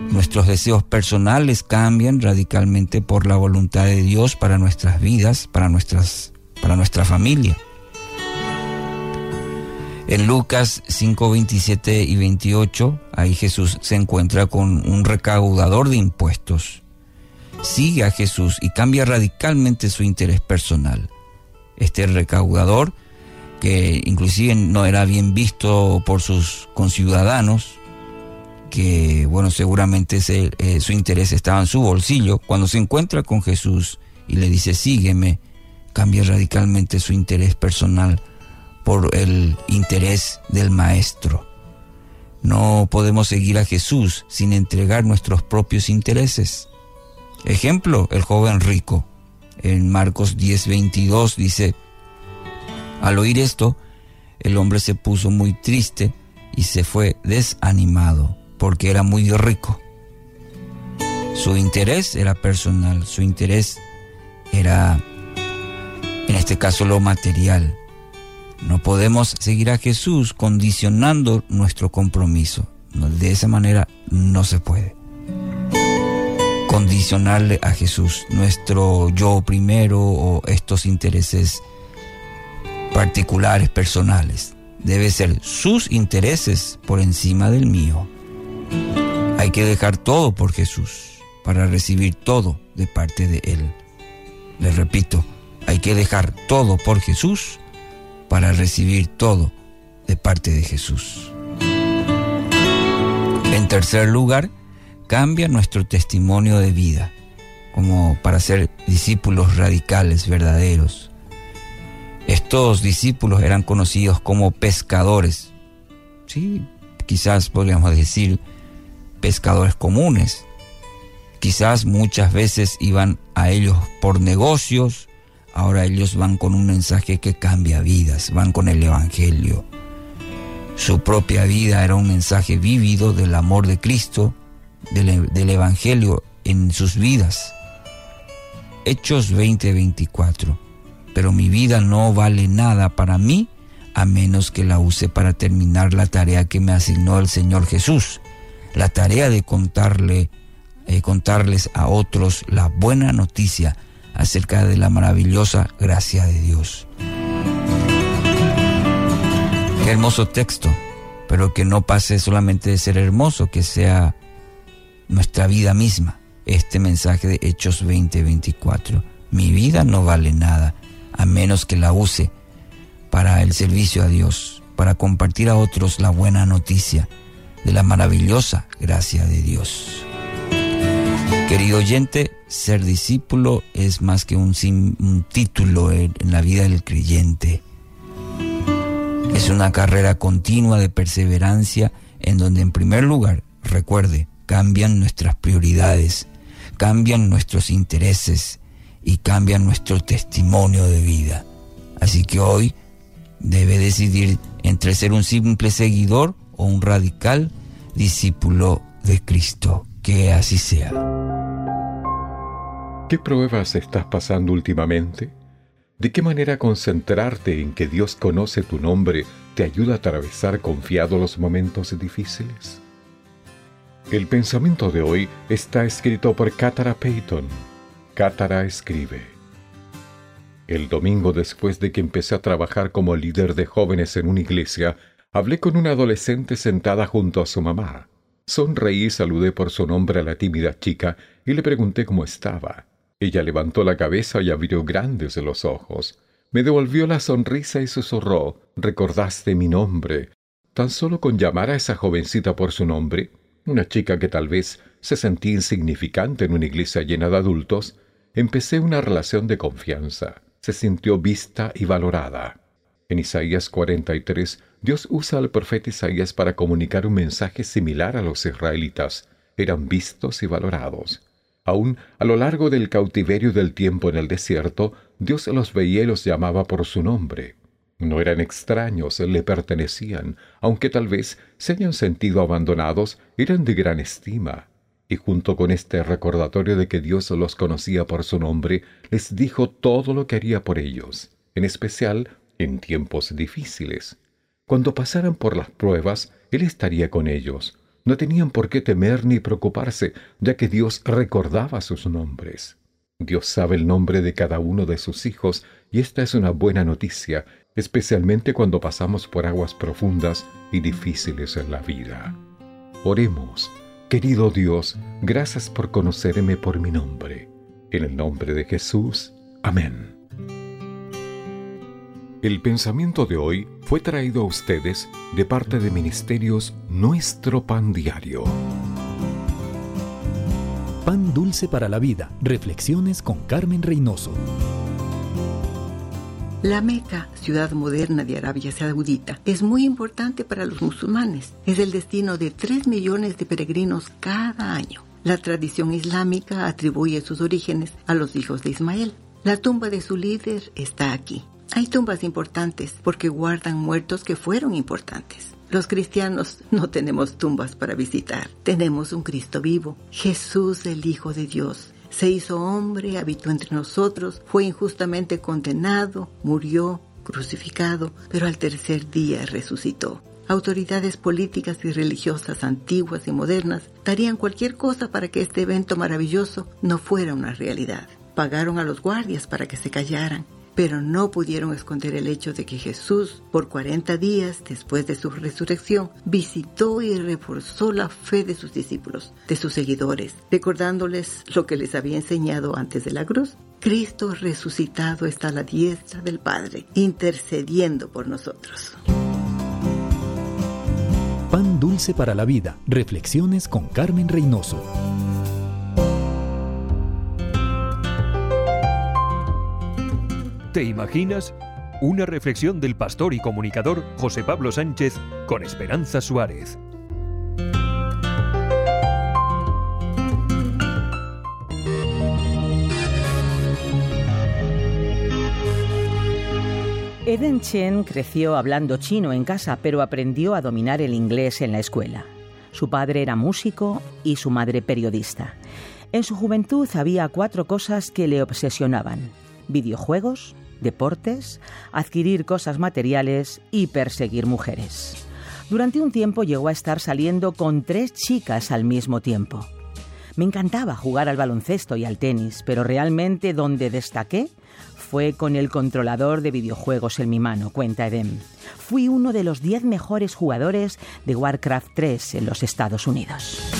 Nuestros deseos personales cambian radicalmente por la voluntad de Dios para nuestras vidas, para, nuestras, para nuestra familia. En Lucas 5, 27 y 28, ahí Jesús se encuentra con un recaudador de impuestos. Sigue a Jesús y cambia radicalmente su interés personal. Este recaudador, que inclusive no era bien visto por sus conciudadanos, que, bueno, seguramente eh, su interés estaba en su bolsillo, cuando se encuentra con Jesús y le dice, sígueme, cambia radicalmente su interés personal por el interés del Maestro. No podemos seguir a Jesús sin entregar nuestros propios intereses. Ejemplo, el joven rico. En Marcos 10:22 dice, al oír esto, el hombre se puso muy triste y se fue desanimado porque era muy rico. Su interés era personal, su interés era, en este caso, lo material. No podemos seguir a Jesús condicionando nuestro compromiso. De esa manera no se puede. Condicionarle a Jesús nuestro yo primero o estos intereses particulares, personales. Debe ser sus intereses por encima del mío. Hay que dejar todo por Jesús para recibir todo de parte de Él. Les repito, hay que dejar todo por Jesús para recibir todo de parte de Jesús. En tercer lugar, cambia nuestro testimonio de vida, como para ser discípulos radicales, verdaderos. Estos discípulos eran conocidos como pescadores. Sí, quizás podríamos decir pescadores comunes. Quizás muchas veces iban a ellos por negocios, Ahora ellos van con un mensaje que cambia vidas, van con el Evangelio. Su propia vida era un mensaje vívido del amor de Cristo, del, Evangelio en sus vidas. Hechos 20:24. Pero mi vida no vale nada para mí a menos que la use para terminar la tarea que me asignó el Señor Jesús, la tarea de contarle, eh, contarles a otros la buena noticia acerca de la maravillosa gracia de Dios. Qué hermoso texto, pero que no pase solamente de ser hermoso, que sea nuestra vida misma. Este mensaje de Hechos 20:24. Mi vida no vale nada a menos que la use para el servicio a Dios, para compartir a otros la buena noticia de la maravillosa gracia de Dios. Querido oyente, ser discípulo es más que un, título en la vida del creyente. Es una carrera continua de perseverancia en donde en primer lugar, recuerde, cambian nuestras prioridades, cambian nuestros intereses y cambian nuestro testimonio de vida. Así que hoy debe decidir entre ser un simple seguidor o un radical discípulo de Cristo. Que así sea. ¿Qué pruebas estás pasando últimamente? ¿De qué manera concentrarte en que Dios conoce tu nombre te ayuda a atravesar confiado los momentos difíciles? El pensamiento de hoy está escrito por Catara Payton. Catara escribe. El domingo después de que empecé a trabajar como líder de jóvenes en una iglesia, hablé con una adolescente sentada junto a su mamá. Sonreí saludé por su nombre a la tímida chica y le pregunté cómo estaba. Ella levantó la cabeza y abrió grandes los ojos. Me devolvió la sonrisa y susurró, ¿recordaste mi nombre? Tan solo con llamar a esa jovencita por su nombre, una chica que tal vez se sentía insignificante en una iglesia llena de adultos, empecé una relación de confianza se sintió vista y valorada. En Isaías 43, Dios usa al profeta Isaías para comunicar un mensaje similar a los israelitas. Eran vistos y valorados. Aún a lo largo del cautiverio del tiempo en el desierto, Dios los veía y los llamaba por su nombre. No eran extraños, le pertenecían, aunque tal vez se hayan sentido abandonados, eran de gran estima y junto con este recordatorio de que Dios los conocía por su nombre, les dijo todo lo que haría por ellos, en especial en tiempos difíciles. Cuando pasaran por las pruebas, Él estaría con ellos. No tenían por qué temer ni preocuparse, ya que Dios recordaba sus nombres. Dios sabe el nombre de cada uno de sus hijos, y esta es una buena noticia, especialmente cuando pasamos por aguas profundas y difíciles en la vida. Oremos. Querido Dios, gracias por conocerme por mi nombre. En el nombre de Jesús. Amén. El pensamiento de hoy fue traído a ustedes de parte de Ministerios Nuestro Pan Diario. Pan Dulce para la Vida. Reflexiones con Carmen Reynoso. La Meca, ciudad moderna de Arabia Saudita, es muy importante para los musulmanes. Es el destino de 3 millones de peregrinos cada año. La tradición islámica atribuye sus orígenes a los hijos de Ismael. La tumba de su líder está aquí. Hay tumbas importantes porque guardan muertos que fueron importantes. Los cristianos no tenemos tumbas para visitar, tenemos un Cristo vivo, Jesús el Hijo de Dios, se hizo hombre, habitó entre nosotros, fue injustamente condenado, murió, crucificado, pero al tercer día resucitó. Autoridades políticas y religiosas antiguas y modernas darían cualquier cosa para que este evento maravilloso no fuera una realidad. Pagaron a los guardias para que se callaran, pero no pudieron esconder el hecho de que Jesús, por 40 días después de su resurrección, visitó y reforzó la fe de sus discípulos, de sus seguidores, recordándoles lo que les había enseñado antes de la cruz. Cristo resucitado está a la diestra del Padre, intercediendo por nosotros. Pan dulce para la vida. Reflexiones con Carmen Reynoso. ¿Te imaginas? Una reflexión del pastor y comunicador José Pablo Sánchez con Esperanza Suárez. Eden Chen creció hablando chino en casa, pero aprendió a dominar el inglés en la escuela. Su padre era músico y su madre periodista. En su juventud había cuatro cosas que le obsesionaban. Videojuegos, deportes, adquirir cosas materiales y perseguir mujeres. Durante un tiempo llegó a estar saliendo con tres chicas al mismo tiempo. Me encantaba jugar al baloncesto y al tenis, pero realmente donde destaqué fue con el controlador de videojuegos en mi mano, cuenta Eden. Fui uno de los 10 mejores jugadores de Warcraft 3 en los Estados Unidos.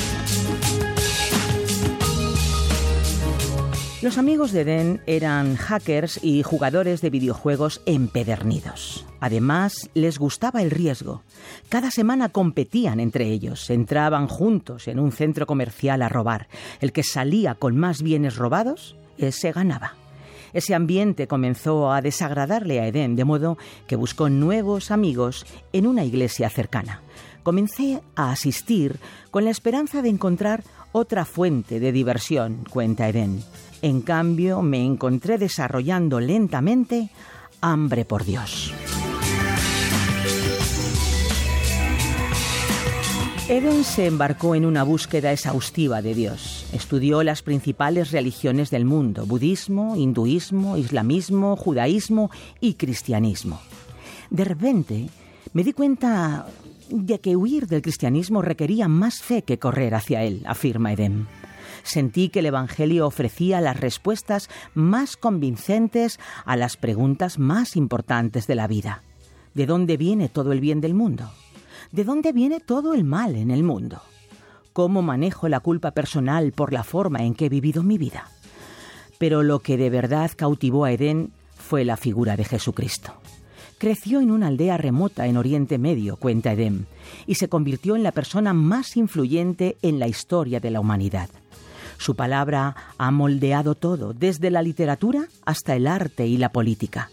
Los amigos de Eden eran hackers y jugadores de videojuegos empedernidos. Además, les gustaba el riesgo. Cada semana competían entre ellos, entraban juntos en un centro comercial a robar. El que salía con más bienes robados, ese ganaba. Ese ambiente comenzó a desagradarle a Eden, de modo que buscó nuevos amigos en una iglesia cercana. Comencé a asistir con la esperanza de encontrar otra fuente de diversión, cuenta Eden. En cambio, me encontré desarrollando lentamente hambre por Dios. Eden se embarcó en una búsqueda exhaustiva de Dios. Estudió las principales religiones del mundo, budismo, hinduismo, islamismo, judaísmo y cristianismo. De repente me di cuenta de que huir del cristianismo requería más fe que correr hacia él, afirma Eden sentí que el Evangelio ofrecía las respuestas más convincentes a las preguntas más importantes de la vida. ¿De dónde viene todo el bien del mundo? ¿De dónde viene todo el mal en el mundo? ¿Cómo manejo la culpa personal por la forma en que he vivido mi vida? Pero lo que de verdad cautivó a Edén fue la figura de Jesucristo. Creció en una aldea remota en Oriente Medio, cuenta Edén, y se convirtió en la persona más influyente en la historia de la humanidad. Su palabra ha moldeado todo, desde la literatura hasta el arte y la política.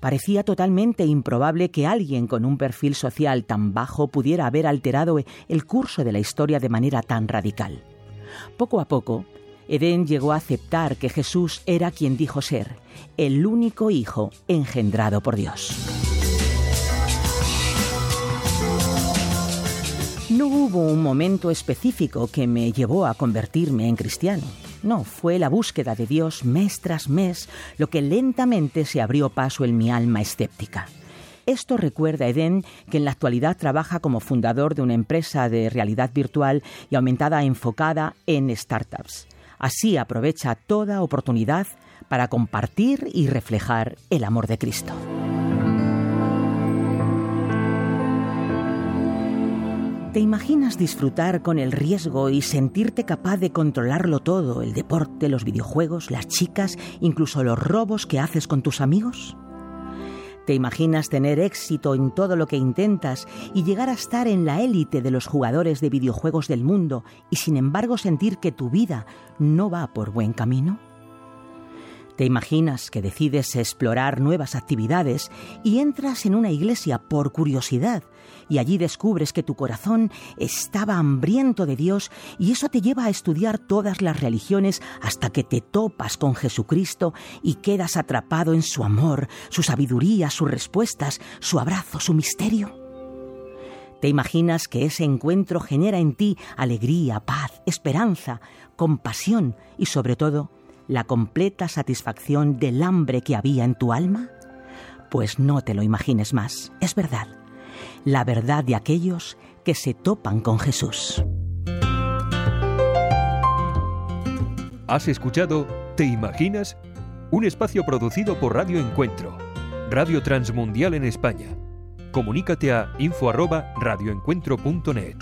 Parecía totalmente improbable que alguien con un perfil social tan bajo pudiera haber alterado el curso de la historia de manera tan radical. Poco a poco, Edén llegó a aceptar que Jesús era quien dijo ser, el único hijo engendrado por Dios. No hubo un momento específico que me llevó a convertirme en cristiano. No, fue la búsqueda de Dios mes tras mes lo que lentamente se abrió paso en mi alma escéptica. Esto recuerda a Eden, que en la actualidad trabaja como fundador de una empresa de realidad virtual y aumentada enfocada en startups. Así aprovecha toda oportunidad para compartir y reflejar el amor de Cristo. ¿Te imaginas disfrutar con el riesgo y sentirte capaz de controlarlo todo, el deporte, los videojuegos, las chicas, incluso los robos que haces con tus amigos? ¿Te imaginas tener éxito en todo lo que intentas y llegar a estar en la élite de los jugadores de videojuegos del mundo y sin embargo sentir que tu vida no va por buen camino? ¿Te imaginas que decides explorar nuevas actividades y entras en una iglesia por curiosidad y allí descubres que tu corazón estaba hambriento de Dios y eso te lleva a estudiar todas las religiones hasta que te topas con Jesucristo y quedas atrapado en su amor, su sabiduría, sus respuestas, su abrazo, su misterio? ¿Te imaginas que ese encuentro genera en ti alegría, paz, esperanza, compasión y sobre todo la completa satisfacción del hambre que había en tu alma? Pues no te lo imagines más, es verdad, la verdad de aquellos que se topan con Jesús. ¿Has escuchado Te Imaginas? Un espacio producido por Radio Encuentro, Radio Transmundial en España. Comunícate a info@radioencuentro.net.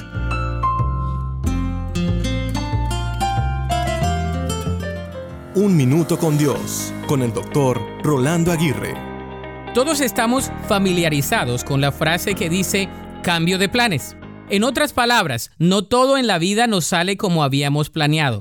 Un Minuto con Dios, con el doctor Rolando Aguirre. Todos estamos familiarizados con la frase que dice cambio de planes. En otras palabras, no todo en la vida nos sale como habíamos planeado.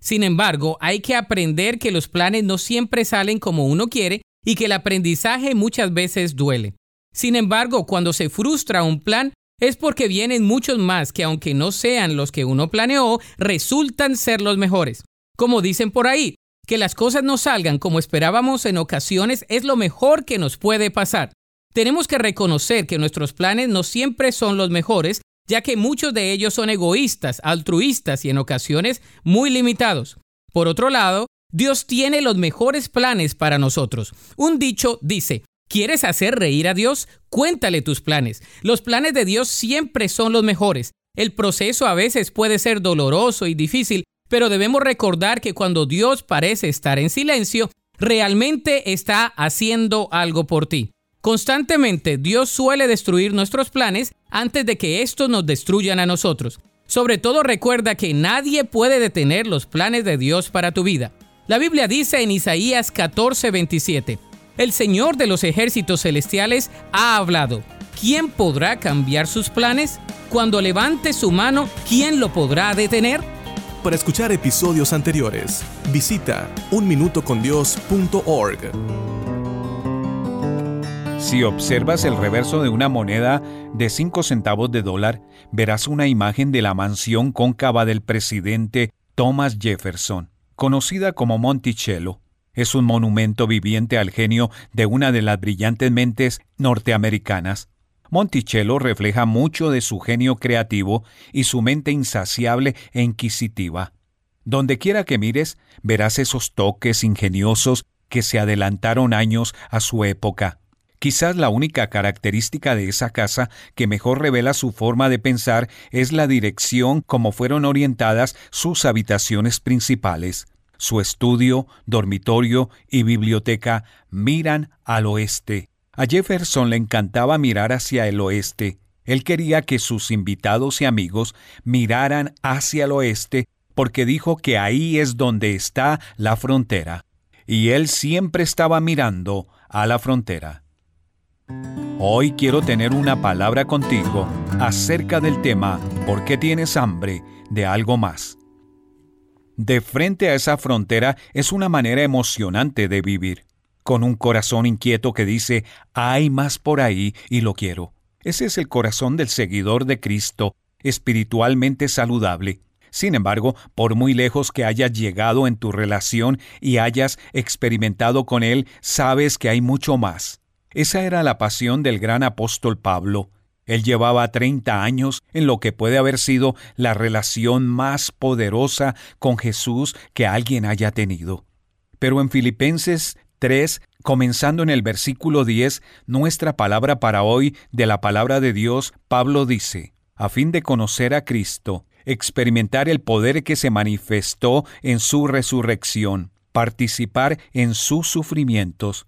Sin embargo, hay que aprender que los planes no siempre salen como uno quiere y que el aprendizaje muchas veces duele. Sin embargo, cuando se frustra un plan, es porque vienen muchos más que aunque no sean los que uno planeó, resultan ser los mejores. Como dicen por ahí, Que las cosas no salgan como esperábamos en ocasiones es lo mejor que nos puede pasar. Tenemos que reconocer que nuestros planes no siempre son los mejores, ya que muchos de ellos son egoístas, altruistas y en ocasiones muy limitados. Por otro lado, Dios tiene los mejores planes para nosotros. Un dicho dice, ¿quieres hacer reír a Dios? Cuéntale tus planes. Los planes de Dios siempre son los mejores. El proceso a veces puede ser doloroso y difícil, pero debemos recordar que cuando Dios parece estar en silencio, realmente está haciendo algo por ti. Constantemente Dios suele destruir nuestros planes antes de que estos nos destruyan a nosotros. Sobre todo recuerda que nadie puede detener los planes de Dios para tu vida. La Biblia dice en Isaías 14:27, el Señor de los ejércitos celestiales ha hablado. ¿Quién podrá cambiar sus planes? Cuando levante su mano, ¿quién lo podrá detener? Para escuchar episodios anteriores, visita unminutocondios.org. Si observas el reverso de una moneda de 5 centavos de dólar, verás una imagen de la mansión cóncava del presidente Thomas Jefferson, conocida como Monticello. Es un monumento viviente al genio de una de las brillantes mentes norteamericanas. Monticello refleja mucho de su genio creativo y su mente insaciable e inquisitiva. Donde quiera que mires, verás esos toques ingeniosos que se adelantaron años a su época. Quizás la única característica de esa casa que mejor revela su forma de pensar es la dirección como fueron orientadas sus habitaciones principales. Su estudio, dormitorio y biblioteca miran al oeste, a Jefferson le encantaba mirar hacia el oeste. Él quería que sus invitados y amigos miraran hacia el oeste porque dijo que ahí es donde está la frontera. Y él siempre estaba mirando a la frontera. Hoy quiero tener una palabra contigo acerca del tema ¿Por qué tienes hambre de algo más? De frente a esa frontera es una manera emocionante de vivir con un corazón inquieto que dice, hay más por ahí y lo quiero. Ese es el corazón del seguidor de Cristo, espiritualmente saludable. Sin embargo, por muy lejos que hayas llegado en tu relación y hayas experimentado con Él, sabes que hay mucho más. Esa era la pasión del gran apóstol Pablo. Él llevaba 30 años en lo que puede haber sido la relación más poderosa con Jesús que alguien haya tenido. Pero en Filipenses 3, comenzando en el versículo 10, nuestra palabra para hoy de la palabra de Dios, Pablo dice, a fin de conocer a Cristo, experimentar el poder que se manifestó en su resurrección, participar en sus sufrimientos.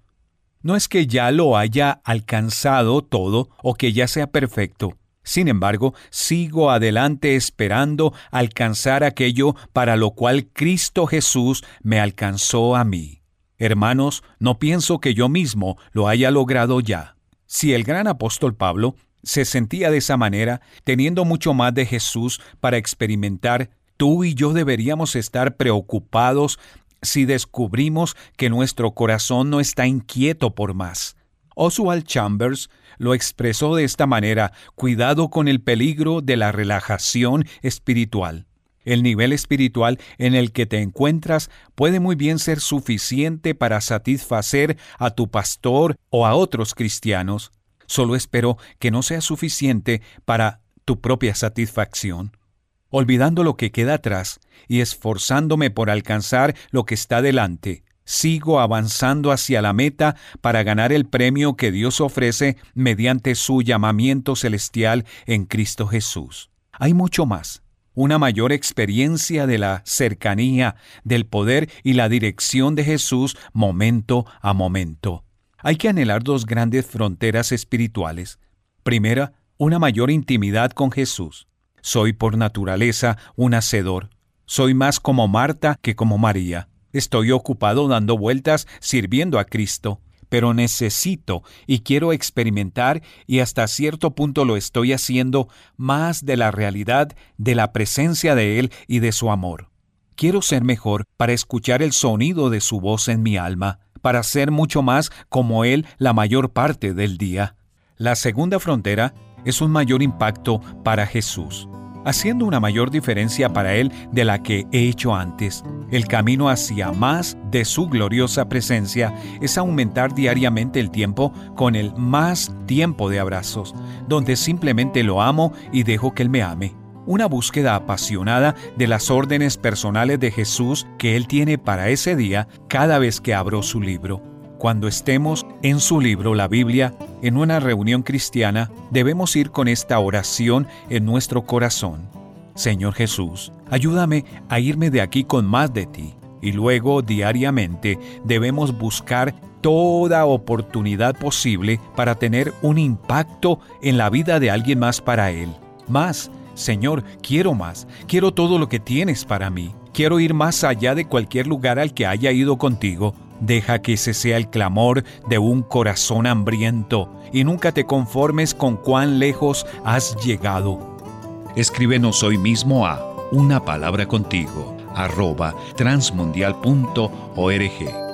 No es que ya lo haya alcanzado todo o que ya sea perfecto. Sin embargo, sigo adelante esperando alcanzar aquello para lo cual Cristo Jesús me alcanzó a mí. Hermanos, no pienso que yo mismo lo haya logrado ya. Si el gran apóstol Pablo se sentía de esa manera, teniendo mucho más de Jesús para experimentar, tú y yo deberíamos estar preocupados si descubrimos que nuestro corazón no está inquieto por más. Oswald Chambers lo expresó de esta manera, cuidado con el peligro de la relajación espiritual. El nivel espiritual en el que te encuentras puede muy bien ser suficiente para satisfacer a tu pastor o a otros cristianos. Solo espero que no sea suficiente para tu propia satisfacción. Olvidando lo que queda atrás y esforzándome por alcanzar lo que está delante, sigo avanzando hacia la meta para ganar el premio que Dios ofrece mediante su llamamiento celestial en Cristo Jesús. Hay mucho más una mayor experiencia de la cercanía, del poder y la dirección de Jesús momento a momento. Hay que anhelar dos grandes fronteras espirituales. Primera, una mayor intimidad con Jesús. Soy por naturaleza un hacedor. Soy más como Marta que como María. Estoy ocupado dando vueltas sirviendo a Cristo pero necesito y quiero experimentar y hasta cierto punto lo estoy haciendo más de la realidad de la presencia de Él y de su amor. Quiero ser mejor para escuchar el sonido de su voz en mi alma, para ser mucho más como Él la mayor parte del día. La segunda frontera es un mayor impacto para Jesús. Haciendo una mayor diferencia para Él de la que he hecho antes. El camino hacia más de su gloriosa presencia es aumentar diariamente el tiempo con el más tiempo de abrazos, donde simplemente lo amo y dejo que Él me ame una búsqueda apasionada de las órdenes personales de Jesús que Él tiene para ese día cada vez que abro su libro. Cuando estemos en su libro, la Biblia, en una reunión cristiana, debemos ir con esta oración en nuestro corazón. Señor Jesús, ayúdame a irme de aquí con más de ti. Y luego, diariamente, debemos buscar toda oportunidad posible para tener un impacto en la vida de alguien más para Él. Más, Señor, quiero más, quiero todo lo que tienes para mí. Quiero ir más allá de cualquier lugar al que haya ido contigo. Deja que ese sea el clamor de un corazón hambriento y nunca te conformes con cuán lejos has llegado. Escríbenos hoy mismo a una palabra contigo arroba transmundial.org.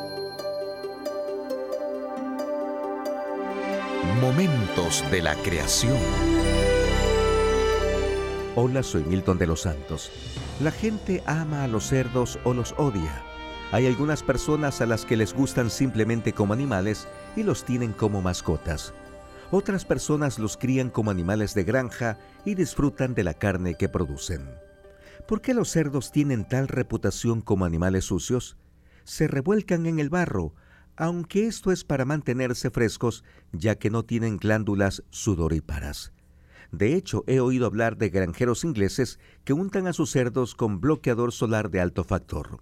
Momentos de la creación. Hola, soy Milton de los Santos. La gente ama a los cerdos o los odia. Hay algunas personas a las que les gustan simplemente como animales y los tienen como mascotas. Otras personas los crían como animales de granja y disfrutan de la carne que producen. ¿Por qué los cerdos tienen tal reputación como animales sucios? Se revuelcan en el barro, aunque esto es para mantenerse frescos, ya que no tienen glándulas sudoríparas. De hecho, he oído hablar de granjeros ingleses que untan a sus cerdos con bloqueador solar de alto factor.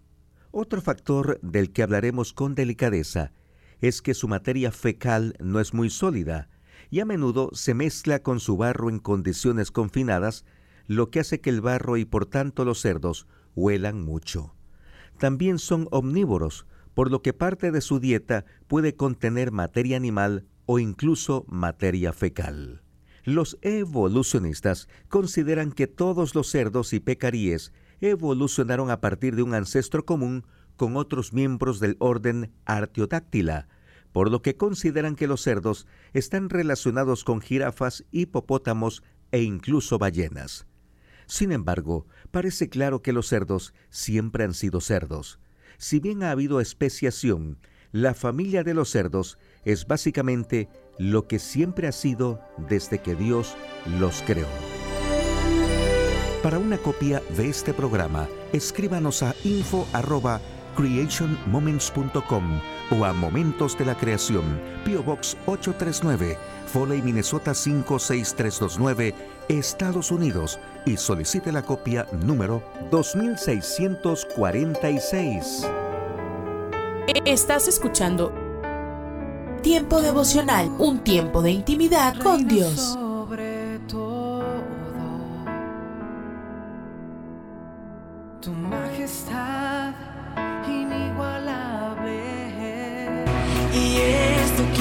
Otro factor del que hablaremos con delicadeza es que su materia fecal no es muy sólida y a menudo se mezcla con su barro en condiciones confinadas, lo que hace que el barro y por tanto los cerdos huelan mucho. También son omnívoros, por lo que parte de su dieta puede contener materia animal o incluso materia fecal. Los evolucionistas consideran que todos los cerdos y pecaríes evolucionaron a partir de un ancestro común con otros miembros del orden Artiodáctila, por lo que consideran que los cerdos están relacionados con jirafas, hipopótamos e incluso ballenas. Sin embargo, parece claro que los cerdos siempre han sido cerdos. Si bien ha habido especiación, la familia de los cerdos es básicamente lo que siempre ha sido desde que Dios los creó. Para una copia de este programa, escríbanos a info@creationmoments.com o a Momentos de la Creación, PO Box 839, Foley, Minnesota 56329, Estados Unidos y solicite la copia número 2646. Estás escuchando Tiempo devocional, un tiempo de intimidad con Dios.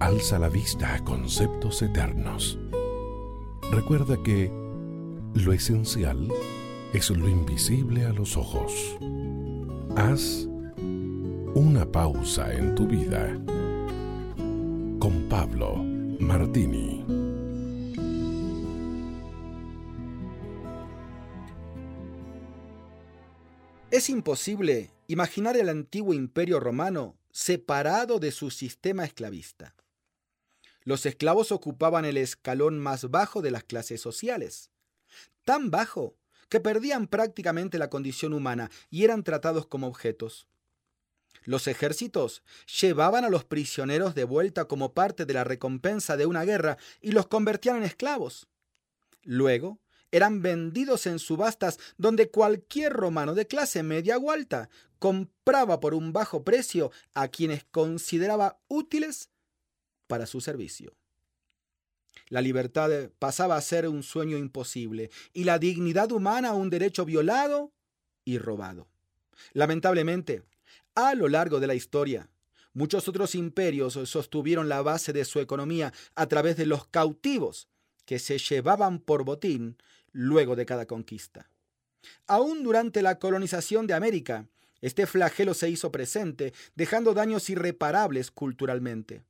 Alza la vista a conceptos eternos. Recuerda que lo esencial es lo invisible a los ojos. Haz una pausa en tu vida. Con Pablo Martini. Es imposible imaginar el antiguo imperio romano separado de su sistema esclavista. Los esclavos ocupaban el escalón más bajo de las clases sociales, tan bajo que perdían prácticamente la condición humana y eran tratados como objetos. Los ejércitos llevaban a los prisioneros de vuelta como parte de la recompensa de una guerra y los convertían en esclavos. Luego, eran vendidos en subastas donde cualquier romano de clase media o alta compraba por un bajo precio a quienes consideraba útiles para su servicio. La libertad pasaba a ser un sueño imposible y la dignidad humana un derecho violado y robado. Lamentablemente, a lo largo de la historia, muchos otros imperios sostuvieron la base de su economía a través de los cautivos que se llevaban por botín luego de cada conquista. Aún durante la colonización de América, este flagelo se hizo presente, dejando daños irreparables culturalmente.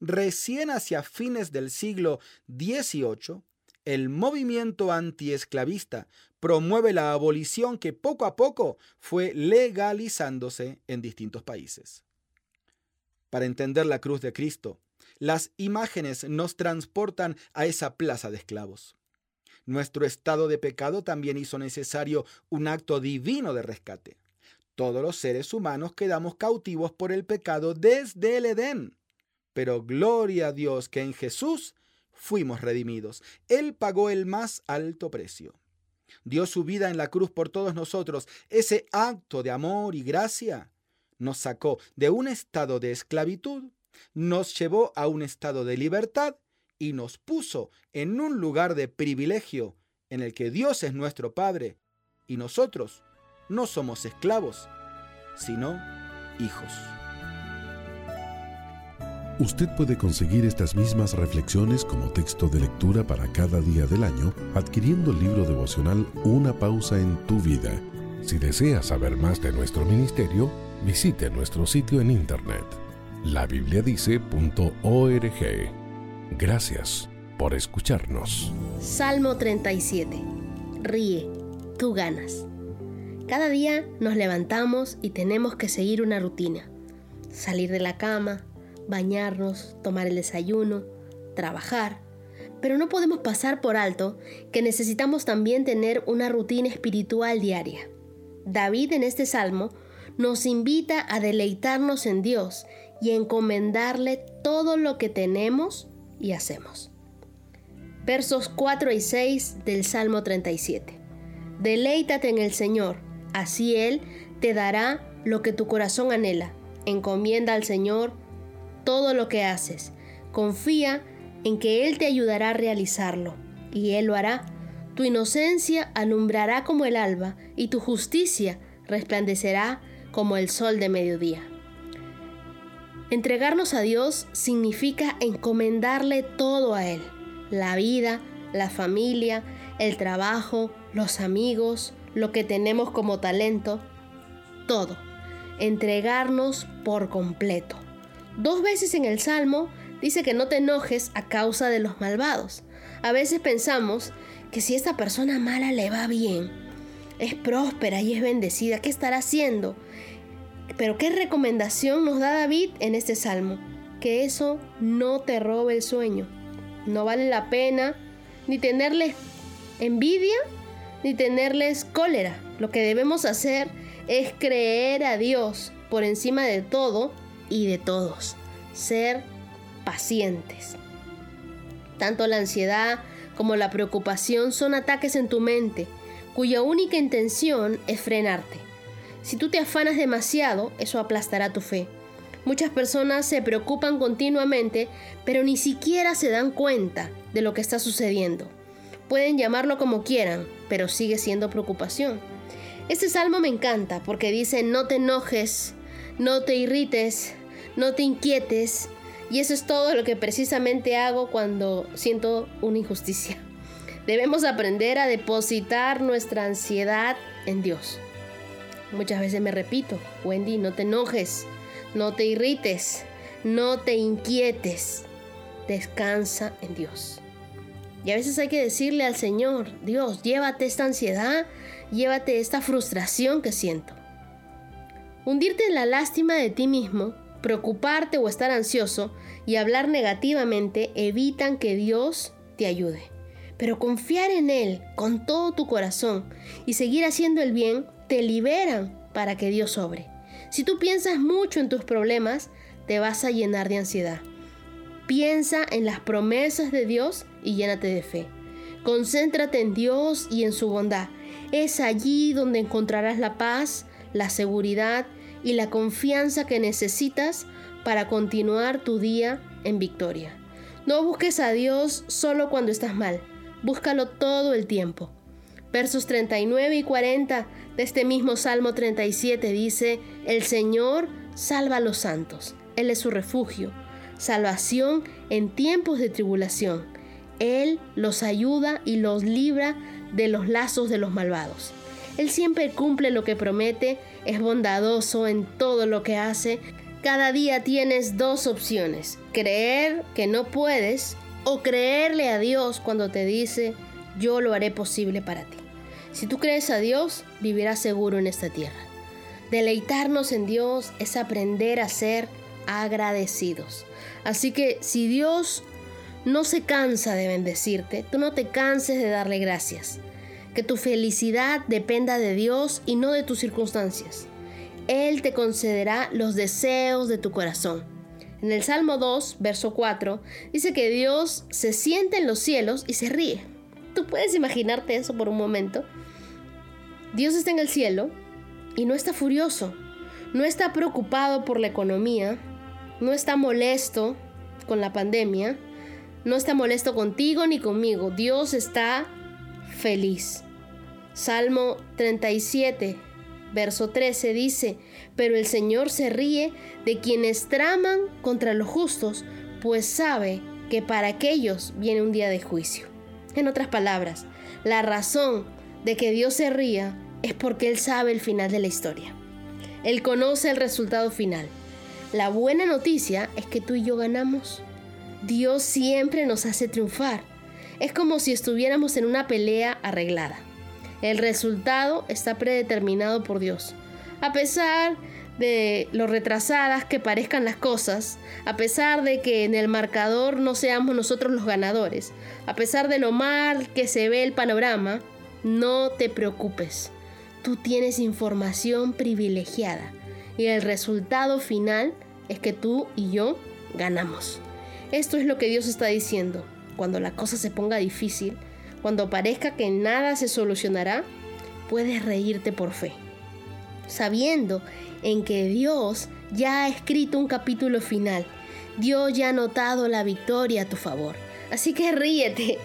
Recién hacia fines del siglo XVIII, el movimiento antiesclavista promueve la abolición que poco a poco fue legalizándose en distintos países. Para entender la cruz de Cristo, las imágenes nos transportan a esa plaza de esclavos. Nuestro estado de pecado también hizo necesario un acto divino de rescate. Todos los seres humanos quedamos cautivos por el pecado desde el Edén. Pero gloria a Dios que en Jesús fuimos redimidos. Él pagó el más alto precio. Dio su vida en la cruz por todos nosotros. Ese acto de amor y gracia nos sacó de un estado de esclavitud, nos llevó a un estado de libertad y nos puso en un lugar de privilegio en el que Dios es nuestro Padre y nosotros no somos esclavos, sino hijos. Usted puede conseguir estas mismas reflexiones como texto de lectura para cada día del año adquiriendo el libro devocional Una pausa en tu vida. Si desea saber más de nuestro ministerio, visite nuestro sitio en internet labibliadice.org. Gracias por escucharnos. Salmo 37. Ríe, tú ganas. Cada día nos levantamos y tenemos que seguir una rutina. Salir de la cama, bañarnos, tomar el desayuno, trabajar. Pero no podemos pasar por alto que necesitamos también tener una rutina espiritual diaria. David en este salmo nos invita a deleitarnos en Dios y encomendarle todo lo que tenemos y hacemos. Versos 4 y 6 del Salmo 37. Deleítate en el Señor, así Él te dará lo que tu corazón anhela. Encomienda al Señor todo lo que haces. Confía en que Él te ayudará a realizarlo, y Él lo hará. Tu inocencia alumbrará como el alba, y tu justicia resplandecerá como el sol de mediodía. Entregarnos a Dios significa encomendarle todo a Él, la vida, la familia, el trabajo, los amigos, lo que tenemos como talento, todo. Entregarnos por completo. Dos veces en el Salmo dice que no te enojes a causa de los malvados. A veces pensamos que si esta persona mala le va bien, es próspera y es bendecida, ¿qué estará haciendo? Pero ¿qué recomendación nos da David en este salmo? Que eso no te robe el sueño. No vale la pena ni tenerles envidia ni tenerles cólera. Lo que debemos hacer es creer a Dios por encima de todo y de todos. Ser pacientes. Tanto la ansiedad como la preocupación son ataques en tu mente, cuya única intención es frenarte. Si tú te afanas demasiado, eso aplastará tu fe. Muchas personas se preocupan continuamente, pero ni siquiera se dan cuenta de lo que está sucediendo. Pueden llamarlo como quieran, pero sigue siendo preocupación. Este salmo me encanta porque dice, no te enojes, no te irrites, no te inquietes. Y eso es todo lo que precisamente hago cuando siento una injusticia. Debemos aprender a depositar nuestra ansiedad en Dios. Muchas veces me repito, Wendy, no te enojes, no te irrites, no te inquietes, descansa en Dios. Y a veces hay que decirle al Señor, Dios, llévate esta ansiedad, llévate esta frustración que siento. Hundirte en la lástima de ti mismo, preocuparte o estar ansioso y hablar negativamente evitan que Dios te ayude. Pero confiar en Él con todo tu corazón y seguir haciendo el bien te liberan para que Dios sobre. Si tú piensas mucho en tus problemas, te vas a llenar de ansiedad. Piensa en las promesas de Dios y llénate de fe. Concéntrate en Dios y en su bondad. Es allí donde encontrarás la paz, la seguridad y la confianza que necesitas para continuar tu día en victoria. No busques a Dios solo cuando estás mal, búscalo todo el tiempo. Versos 39 y 40 de este mismo Salmo 37 dice, El Señor salva a los santos, Él es su refugio, salvación en tiempos de tribulación. Él los ayuda y los libra de los lazos de los malvados. Él siempre cumple lo que promete, es bondadoso en todo lo que hace. Cada día tienes dos opciones, creer que no puedes o creerle a Dios cuando te dice, yo lo haré posible para ti. Si tú crees a Dios, vivirás seguro en esta tierra. Deleitarnos en Dios es aprender a ser agradecidos. Así que si Dios no se cansa de bendecirte, tú no te canses de darle gracias. Que tu felicidad dependa de Dios y no de tus circunstancias. Él te concederá los deseos de tu corazón. En el Salmo 2, verso 4, dice que Dios se siente en los cielos y se ríe. ¿Tú puedes imaginarte eso por un momento? Dios está en el cielo y no está furioso, no está preocupado por la economía, no está molesto con la pandemia, no está molesto contigo ni conmigo. Dios está feliz. Salmo 37, verso 13 dice, pero el Señor se ríe de quienes traman contra los justos, pues sabe que para aquellos viene un día de juicio. En otras palabras, la razón de que Dios se ría es porque Él sabe el final de la historia. Él conoce el resultado final. La buena noticia es que tú y yo ganamos. Dios siempre nos hace triunfar. Es como si estuviéramos en una pelea arreglada. El resultado está predeterminado por Dios. A pesar de lo retrasadas que parezcan las cosas, a pesar de que en el marcador no seamos nosotros los ganadores, a pesar de lo mal que se ve el panorama, no te preocupes. Tú tienes información privilegiada y el resultado final es que tú y yo ganamos. Esto es lo que Dios está diciendo. Cuando la cosa se ponga difícil, cuando parezca que nada se solucionará, puedes reírte por fe, sabiendo en que Dios ya ha escrito un capítulo final. Dios ya ha notado la victoria a tu favor. Así que ríete,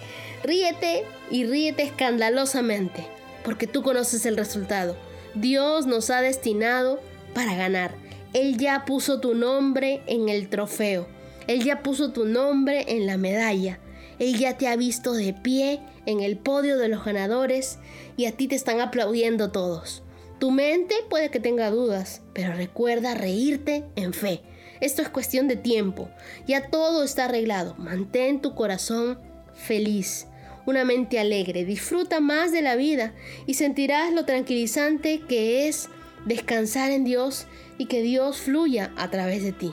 ríete y ríete escandalosamente, porque tú conoces el resultado. Dios nos ha destinado para ganar. Él ya puso tu nombre en el trofeo. Él ya puso tu nombre en la medalla. Él ya te ha visto de pie en el podio de los ganadores y a ti te están aplaudiendo todos. Tu mente puede que tenga dudas, pero recuerda reírte en fe. Esto es cuestión de tiempo. Ya todo está arreglado. Mantén tu corazón feliz, una mente alegre. Disfruta más de la vida y sentirás lo tranquilizante que es descansar en Dios y que Dios fluya a través de ti.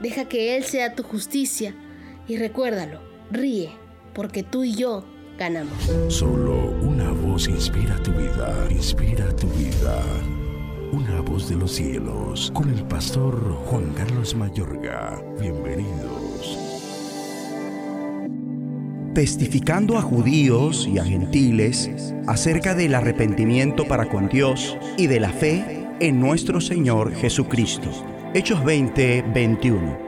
Deja que Él sea tu justicia y recuérdalo, ríe, porque tú y yo ganamos. Solo una voz inspira tu vida, inspira tu vida. Una voz de los cielos, con el pastor Juan Carlos Mayorga. Bienvenidos. Testificando a judíos y a gentiles acerca del arrepentimiento para con Dios y de la fe en nuestro Señor Jesucristo. Hechos 20, 21.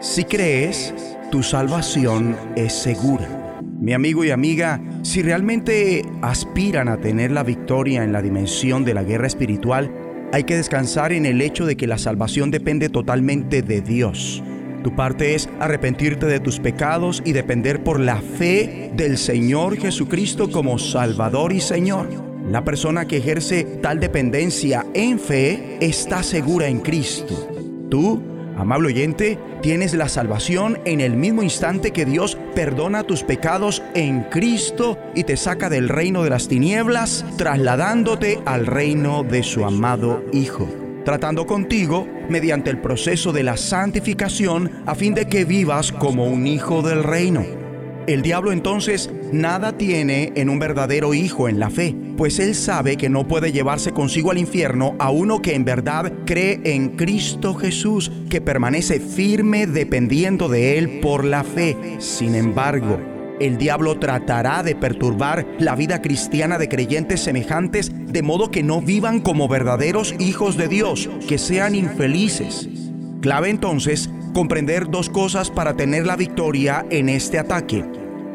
Si crees, tu salvación es segura. Mi amigo y amiga, si realmente aspiran a tener la victoria en la dimensión de la guerra espiritual, hay que descansar en el hecho de que la salvación depende totalmente de Dios. Tu parte es arrepentirte de tus pecados y depender por la fe del Señor Jesucristo como Salvador y Señor. La persona que ejerce tal dependencia en fe está segura en Cristo. Tú, amable oyente, tienes la salvación en el mismo instante que Dios perdona tus pecados en Cristo y te saca del reino de las tinieblas, trasladándote al reino de su amado Hijo tratando contigo mediante el proceso de la santificación a fin de que vivas como un hijo del reino. El diablo entonces nada tiene en un verdadero hijo en la fe, pues él sabe que no puede llevarse consigo al infierno a uno que en verdad cree en Cristo Jesús, que permanece firme dependiendo de él por la fe. Sin embargo, el diablo tratará de perturbar la vida cristiana de creyentes semejantes de modo que no vivan como verdaderos hijos de Dios, que sean infelices. Clave entonces comprender dos cosas para tener la victoria en este ataque.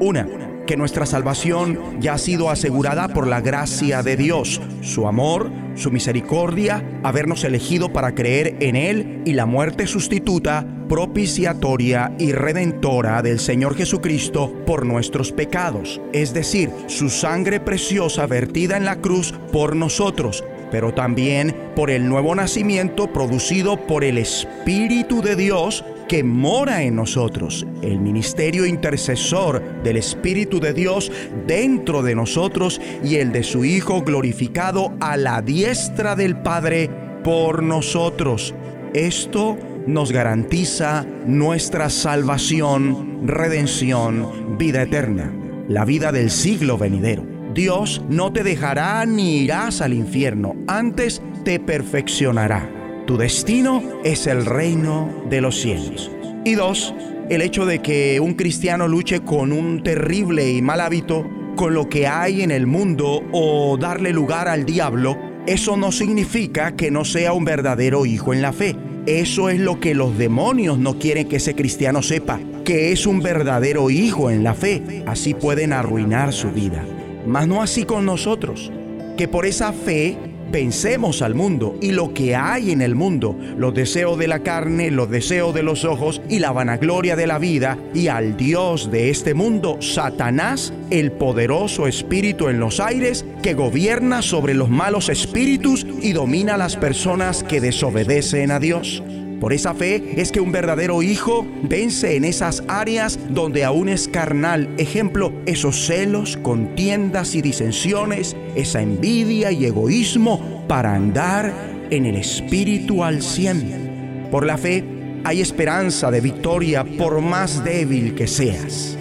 Una, que nuestra salvación ya ha sido asegurada por la gracia de Dios, su amor, su misericordia, habernos elegido para creer en Él y la muerte sustituta, propiciatoria y redentora del Señor Jesucristo por nuestros pecados, es decir, su sangre preciosa vertida en la cruz por nosotros, pero también por el nuevo nacimiento producido por el Espíritu de Dios que mora en nosotros, el ministerio intercesor del Espíritu de Dios dentro de nosotros y el de su Hijo glorificado a la diestra del Padre por nosotros. Esto nos garantiza nuestra salvación, redención, vida eterna, la vida del siglo venidero. Dios no te dejará ni irás al infierno, antes te perfeccionará tu destino es el reino de los cielos. Y dos, el hecho de que un cristiano luche con un terrible y mal hábito, con lo que hay en el mundo o darle lugar al diablo, eso no significa que no sea un verdadero hijo en la fe. Eso es lo que los demonios no quieren que ese cristiano sepa, que es un verdadero hijo en la fe. Así pueden arruinar su vida. Mas no así con nosotros, que por esa fe Pensemos al mundo y lo que hay en el mundo, los deseos de la carne, los deseos de los ojos y la vanagloria de la vida, y al Dios de este mundo, Satanás, el poderoso espíritu en los aires, que gobierna sobre los malos espíritus y domina a las personas que desobedecen a Dios. Por esa fe es que un verdadero hijo vence en esas áreas donde aún es carnal. Ejemplo, esos celos, contiendas y disensiones, esa envidia y egoísmo para andar en el espíritu al cien. Por la fe hay esperanza de victoria por más débil que seas.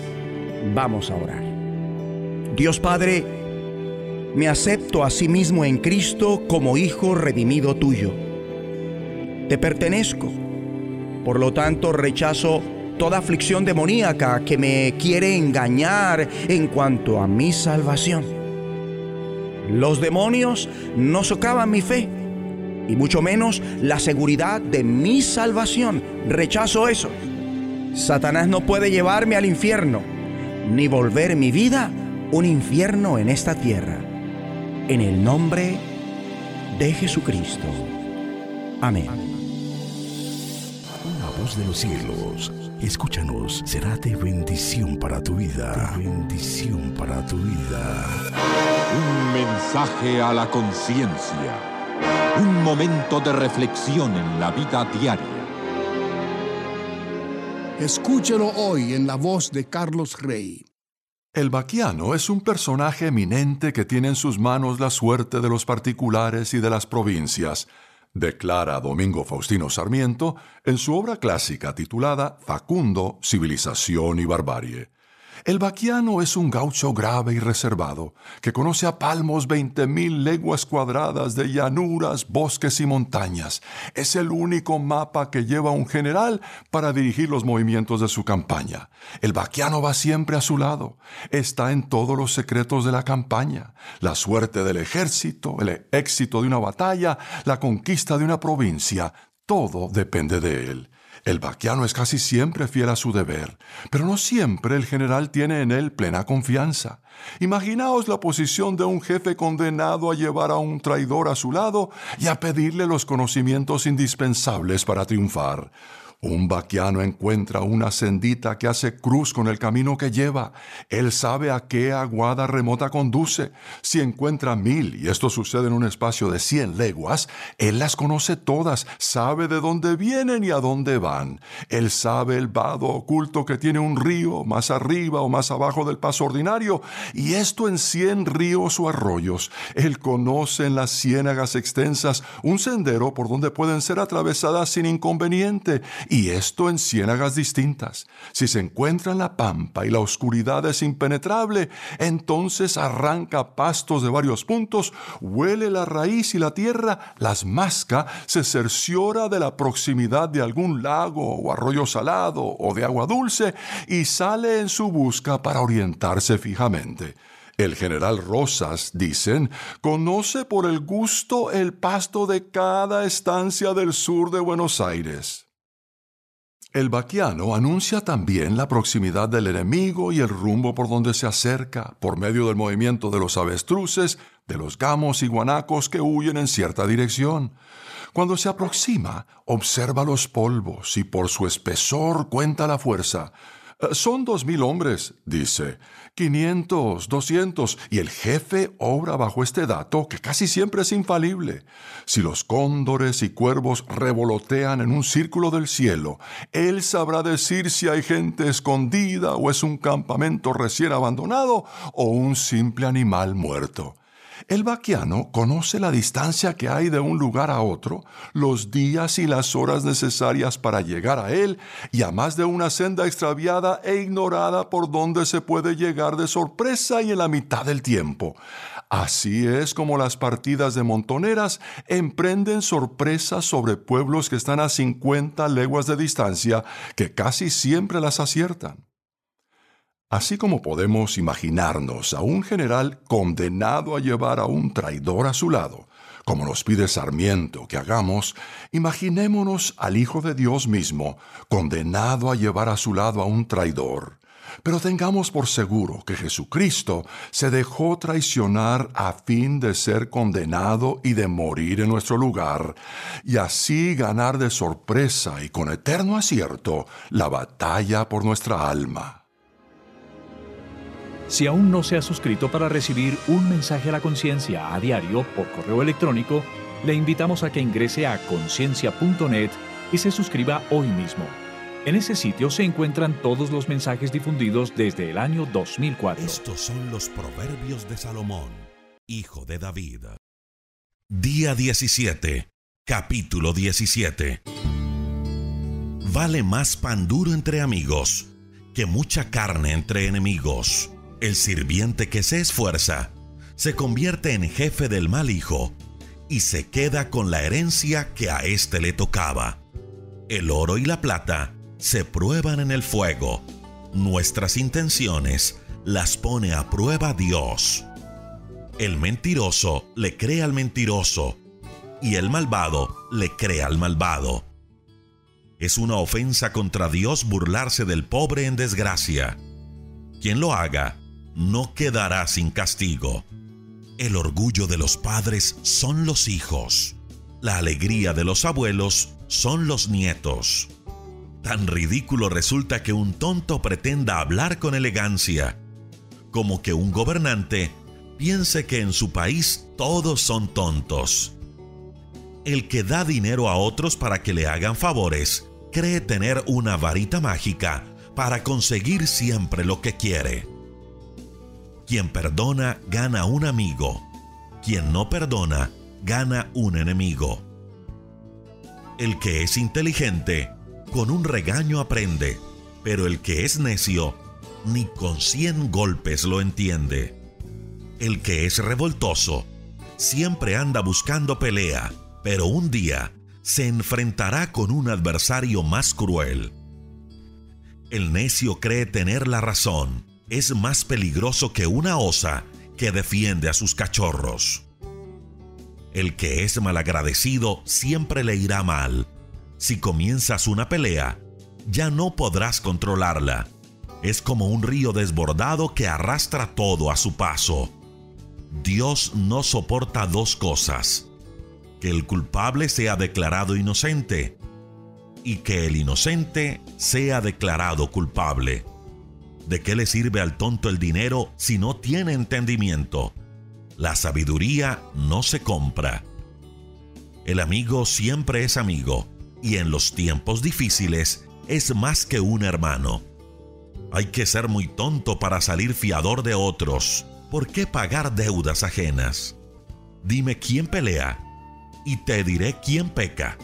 Vamos a orar. Dios Padre, me acepto a sí mismo en Cristo como hijo redimido tuyo te pertenezco. Por lo tanto, rechazo toda aflicción demoníaca que me quiere engañar en cuanto a mi salvación. Los demonios no socavan mi fe y mucho menos la seguridad de mi salvación. Rechazo eso. Satanás no puede llevarme al infierno ni volver mi vida un infierno en esta tierra. En el nombre de Jesucristo. Amén de los cielos, escúchanos, será de bendición para tu vida. bendición para tu vida. Un mensaje a la conciencia. Un momento de reflexión en la vida diaria. Escúchelo hoy en la voz de Carlos Rey. El vaquiano es un personaje eminente que tiene en sus manos la suerte de los particulares y de las provincias declara Domingo Faustino Sarmiento en su obra clásica titulada Facundo, Civilización y Barbarie. El vaquiano es un gaucho grave y reservado, que conoce a palmos veinte mil leguas cuadradas de llanuras, bosques y montañas. Es el único mapa que lleva un general para dirigir los movimientos de su campaña. El vaquiano va siempre a su lado. Está en todos los secretos de la campaña. La suerte del ejército, el éxito de una batalla, la conquista de una provincia, todo depende de él. El vaquiano es casi siempre fiel a su deber, pero no siempre el general tiene en él plena confianza. Imaginaos la posición de un jefe condenado a llevar a un traidor a su lado y a pedirle los conocimientos indispensables para triunfar. Un vaquiano encuentra una sendita que hace cruz con el camino que lleva. Él sabe a qué aguada remota conduce. Si encuentra mil, y esto sucede en un espacio de cien leguas, él las conoce todas, sabe de dónde vienen y a dónde van. Él sabe el vado oculto que tiene un río más arriba o más abajo del paso ordinario, y esto en cien ríos o arroyos. Él conoce en las ciénagas extensas un sendero por donde pueden ser atravesadas sin inconveniente y esto en ciénagas distintas. Si se encuentra en la pampa y la oscuridad es impenetrable, entonces arranca pastos de varios puntos, huele la raíz y la tierra, las masca, se cerciora de la proximidad de algún lago o arroyo salado o de agua dulce y sale en su busca para orientarse fijamente. El general Rosas, dicen, conoce por el gusto el pasto de cada estancia del sur de Buenos Aires. El vaquiano anuncia también la proximidad del enemigo y el rumbo por donde se acerca, por medio del movimiento de los avestruces, de los gamos y guanacos que huyen en cierta dirección. Cuando se aproxima, observa los polvos y por su espesor cuenta la fuerza. Son dos mil hombres, dice, quinientos, doscientos, y el jefe obra bajo este dato que casi siempre es infalible. Si los cóndores y cuervos revolotean en un círculo del cielo, él sabrá decir si hay gente escondida o es un campamento recién abandonado o un simple animal muerto. El vaquiano conoce la distancia que hay de un lugar a otro, los días y las horas necesarias para llegar a él y a más de una senda extraviada e ignorada por donde se puede llegar de sorpresa y en la mitad del tiempo. Así es como las partidas de montoneras emprenden sorpresas sobre pueblos que están a 50 leguas de distancia que casi siempre las aciertan. Así como podemos imaginarnos a un general condenado a llevar a un traidor a su lado, como nos pide Sarmiento que hagamos, imaginémonos al Hijo de Dios mismo condenado a llevar a su lado a un traidor. Pero tengamos por seguro que Jesucristo se dejó traicionar a fin de ser condenado y de morir en nuestro lugar, y así ganar de sorpresa y con eterno acierto la batalla por nuestra alma. Si aún no se ha suscrito para recibir un mensaje a la conciencia a diario por correo electrónico, le invitamos a que ingrese a conciencia.net y se suscriba hoy mismo. En ese sitio se encuentran todos los mensajes difundidos desde el año 2004. Estos son los proverbios de Salomón, hijo de David. Día 17, capítulo 17. Vale más pan duro entre amigos que mucha carne entre enemigos. El sirviente que se esfuerza se convierte en jefe del mal hijo y se queda con la herencia que a éste le tocaba. El oro y la plata se prueban en el fuego. Nuestras intenciones las pone a prueba Dios. El mentiroso le cree al mentiroso y el malvado le cree al malvado. Es una ofensa contra Dios burlarse del pobre en desgracia. Quien lo haga no quedará sin castigo. El orgullo de los padres son los hijos. La alegría de los abuelos son los nietos. Tan ridículo resulta que un tonto pretenda hablar con elegancia, como que un gobernante piense que en su país todos son tontos. El que da dinero a otros para que le hagan favores cree tener una varita mágica para conseguir siempre lo que quiere. Quien perdona gana un amigo. Quien no perdona gana un enemigo. El que es inteligente, con un regaño aprende, pero el que es necio, ni con cien golpes lo entiende. El que es revoltoso, siempre anda buscando pelea, pero un día se enfrentará con un adversario más cruel. El necio cree tener la razón, es más peligroso que una osa que defiende a sus cachorros. El que es malagradecido siempre le irá mal. Si comienzas una pelea, ya no podrás controlarla. Es como un río desbordado que arrastra todo a su paso. Dios no soporta dos cosas. Que el culpable sea declarado inocente y que el inocente sea declarado culpable. ¿De qué le sirve al tonto el dinero si no tiene entendimiento? La sabiduría no se compra. El amigo siempre es amigo y en los tiempos difíciles es más que un hermano. Hay que ser muy tonto para salir fiador de otros. ¿Por qué pagar deudas ajenas? Dime quién pelea y te diré quién peca.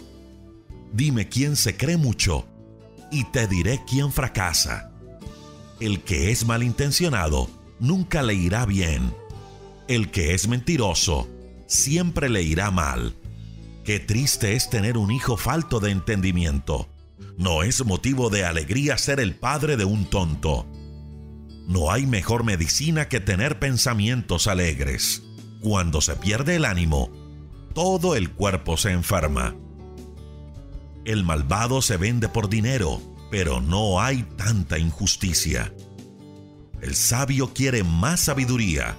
Dime quién se cree mucho y te diré quién fracasa. El que es malintencionado nunca le irá bien. El que es mentiroso siempre le irá mal. Qué triste es tener un hijo falto de entendimiento. No es motivo de alegría ser el padre de un tonto. No hay mejor medicina que tener pensamientos alegres. Cuando se pierde el ánimo, todo el cuerpo se enferma. El malvado se vende por dinero, pero no hay tanta injusticia. El sabio quiere más sabiduría.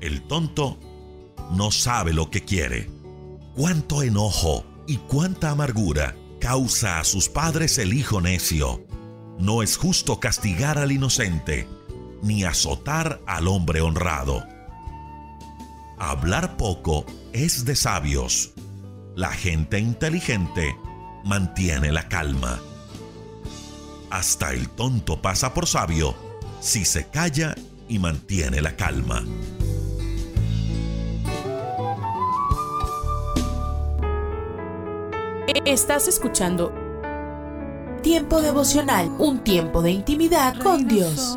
El tonto no sabe lo que quiere. Cuánto enojo y cuánta amargura causa a sus padres el hijo necio. No es justo castigar al inocente, ni azotar al hombre honrado. Hablar poco es de sabios. La gente inteligente mantiene la calma. Hasta el tonto pasa por sabio si se calla y mantiene la calma. Estás escuchando Tiempo devocional, un tiempo de intimidad con Dios.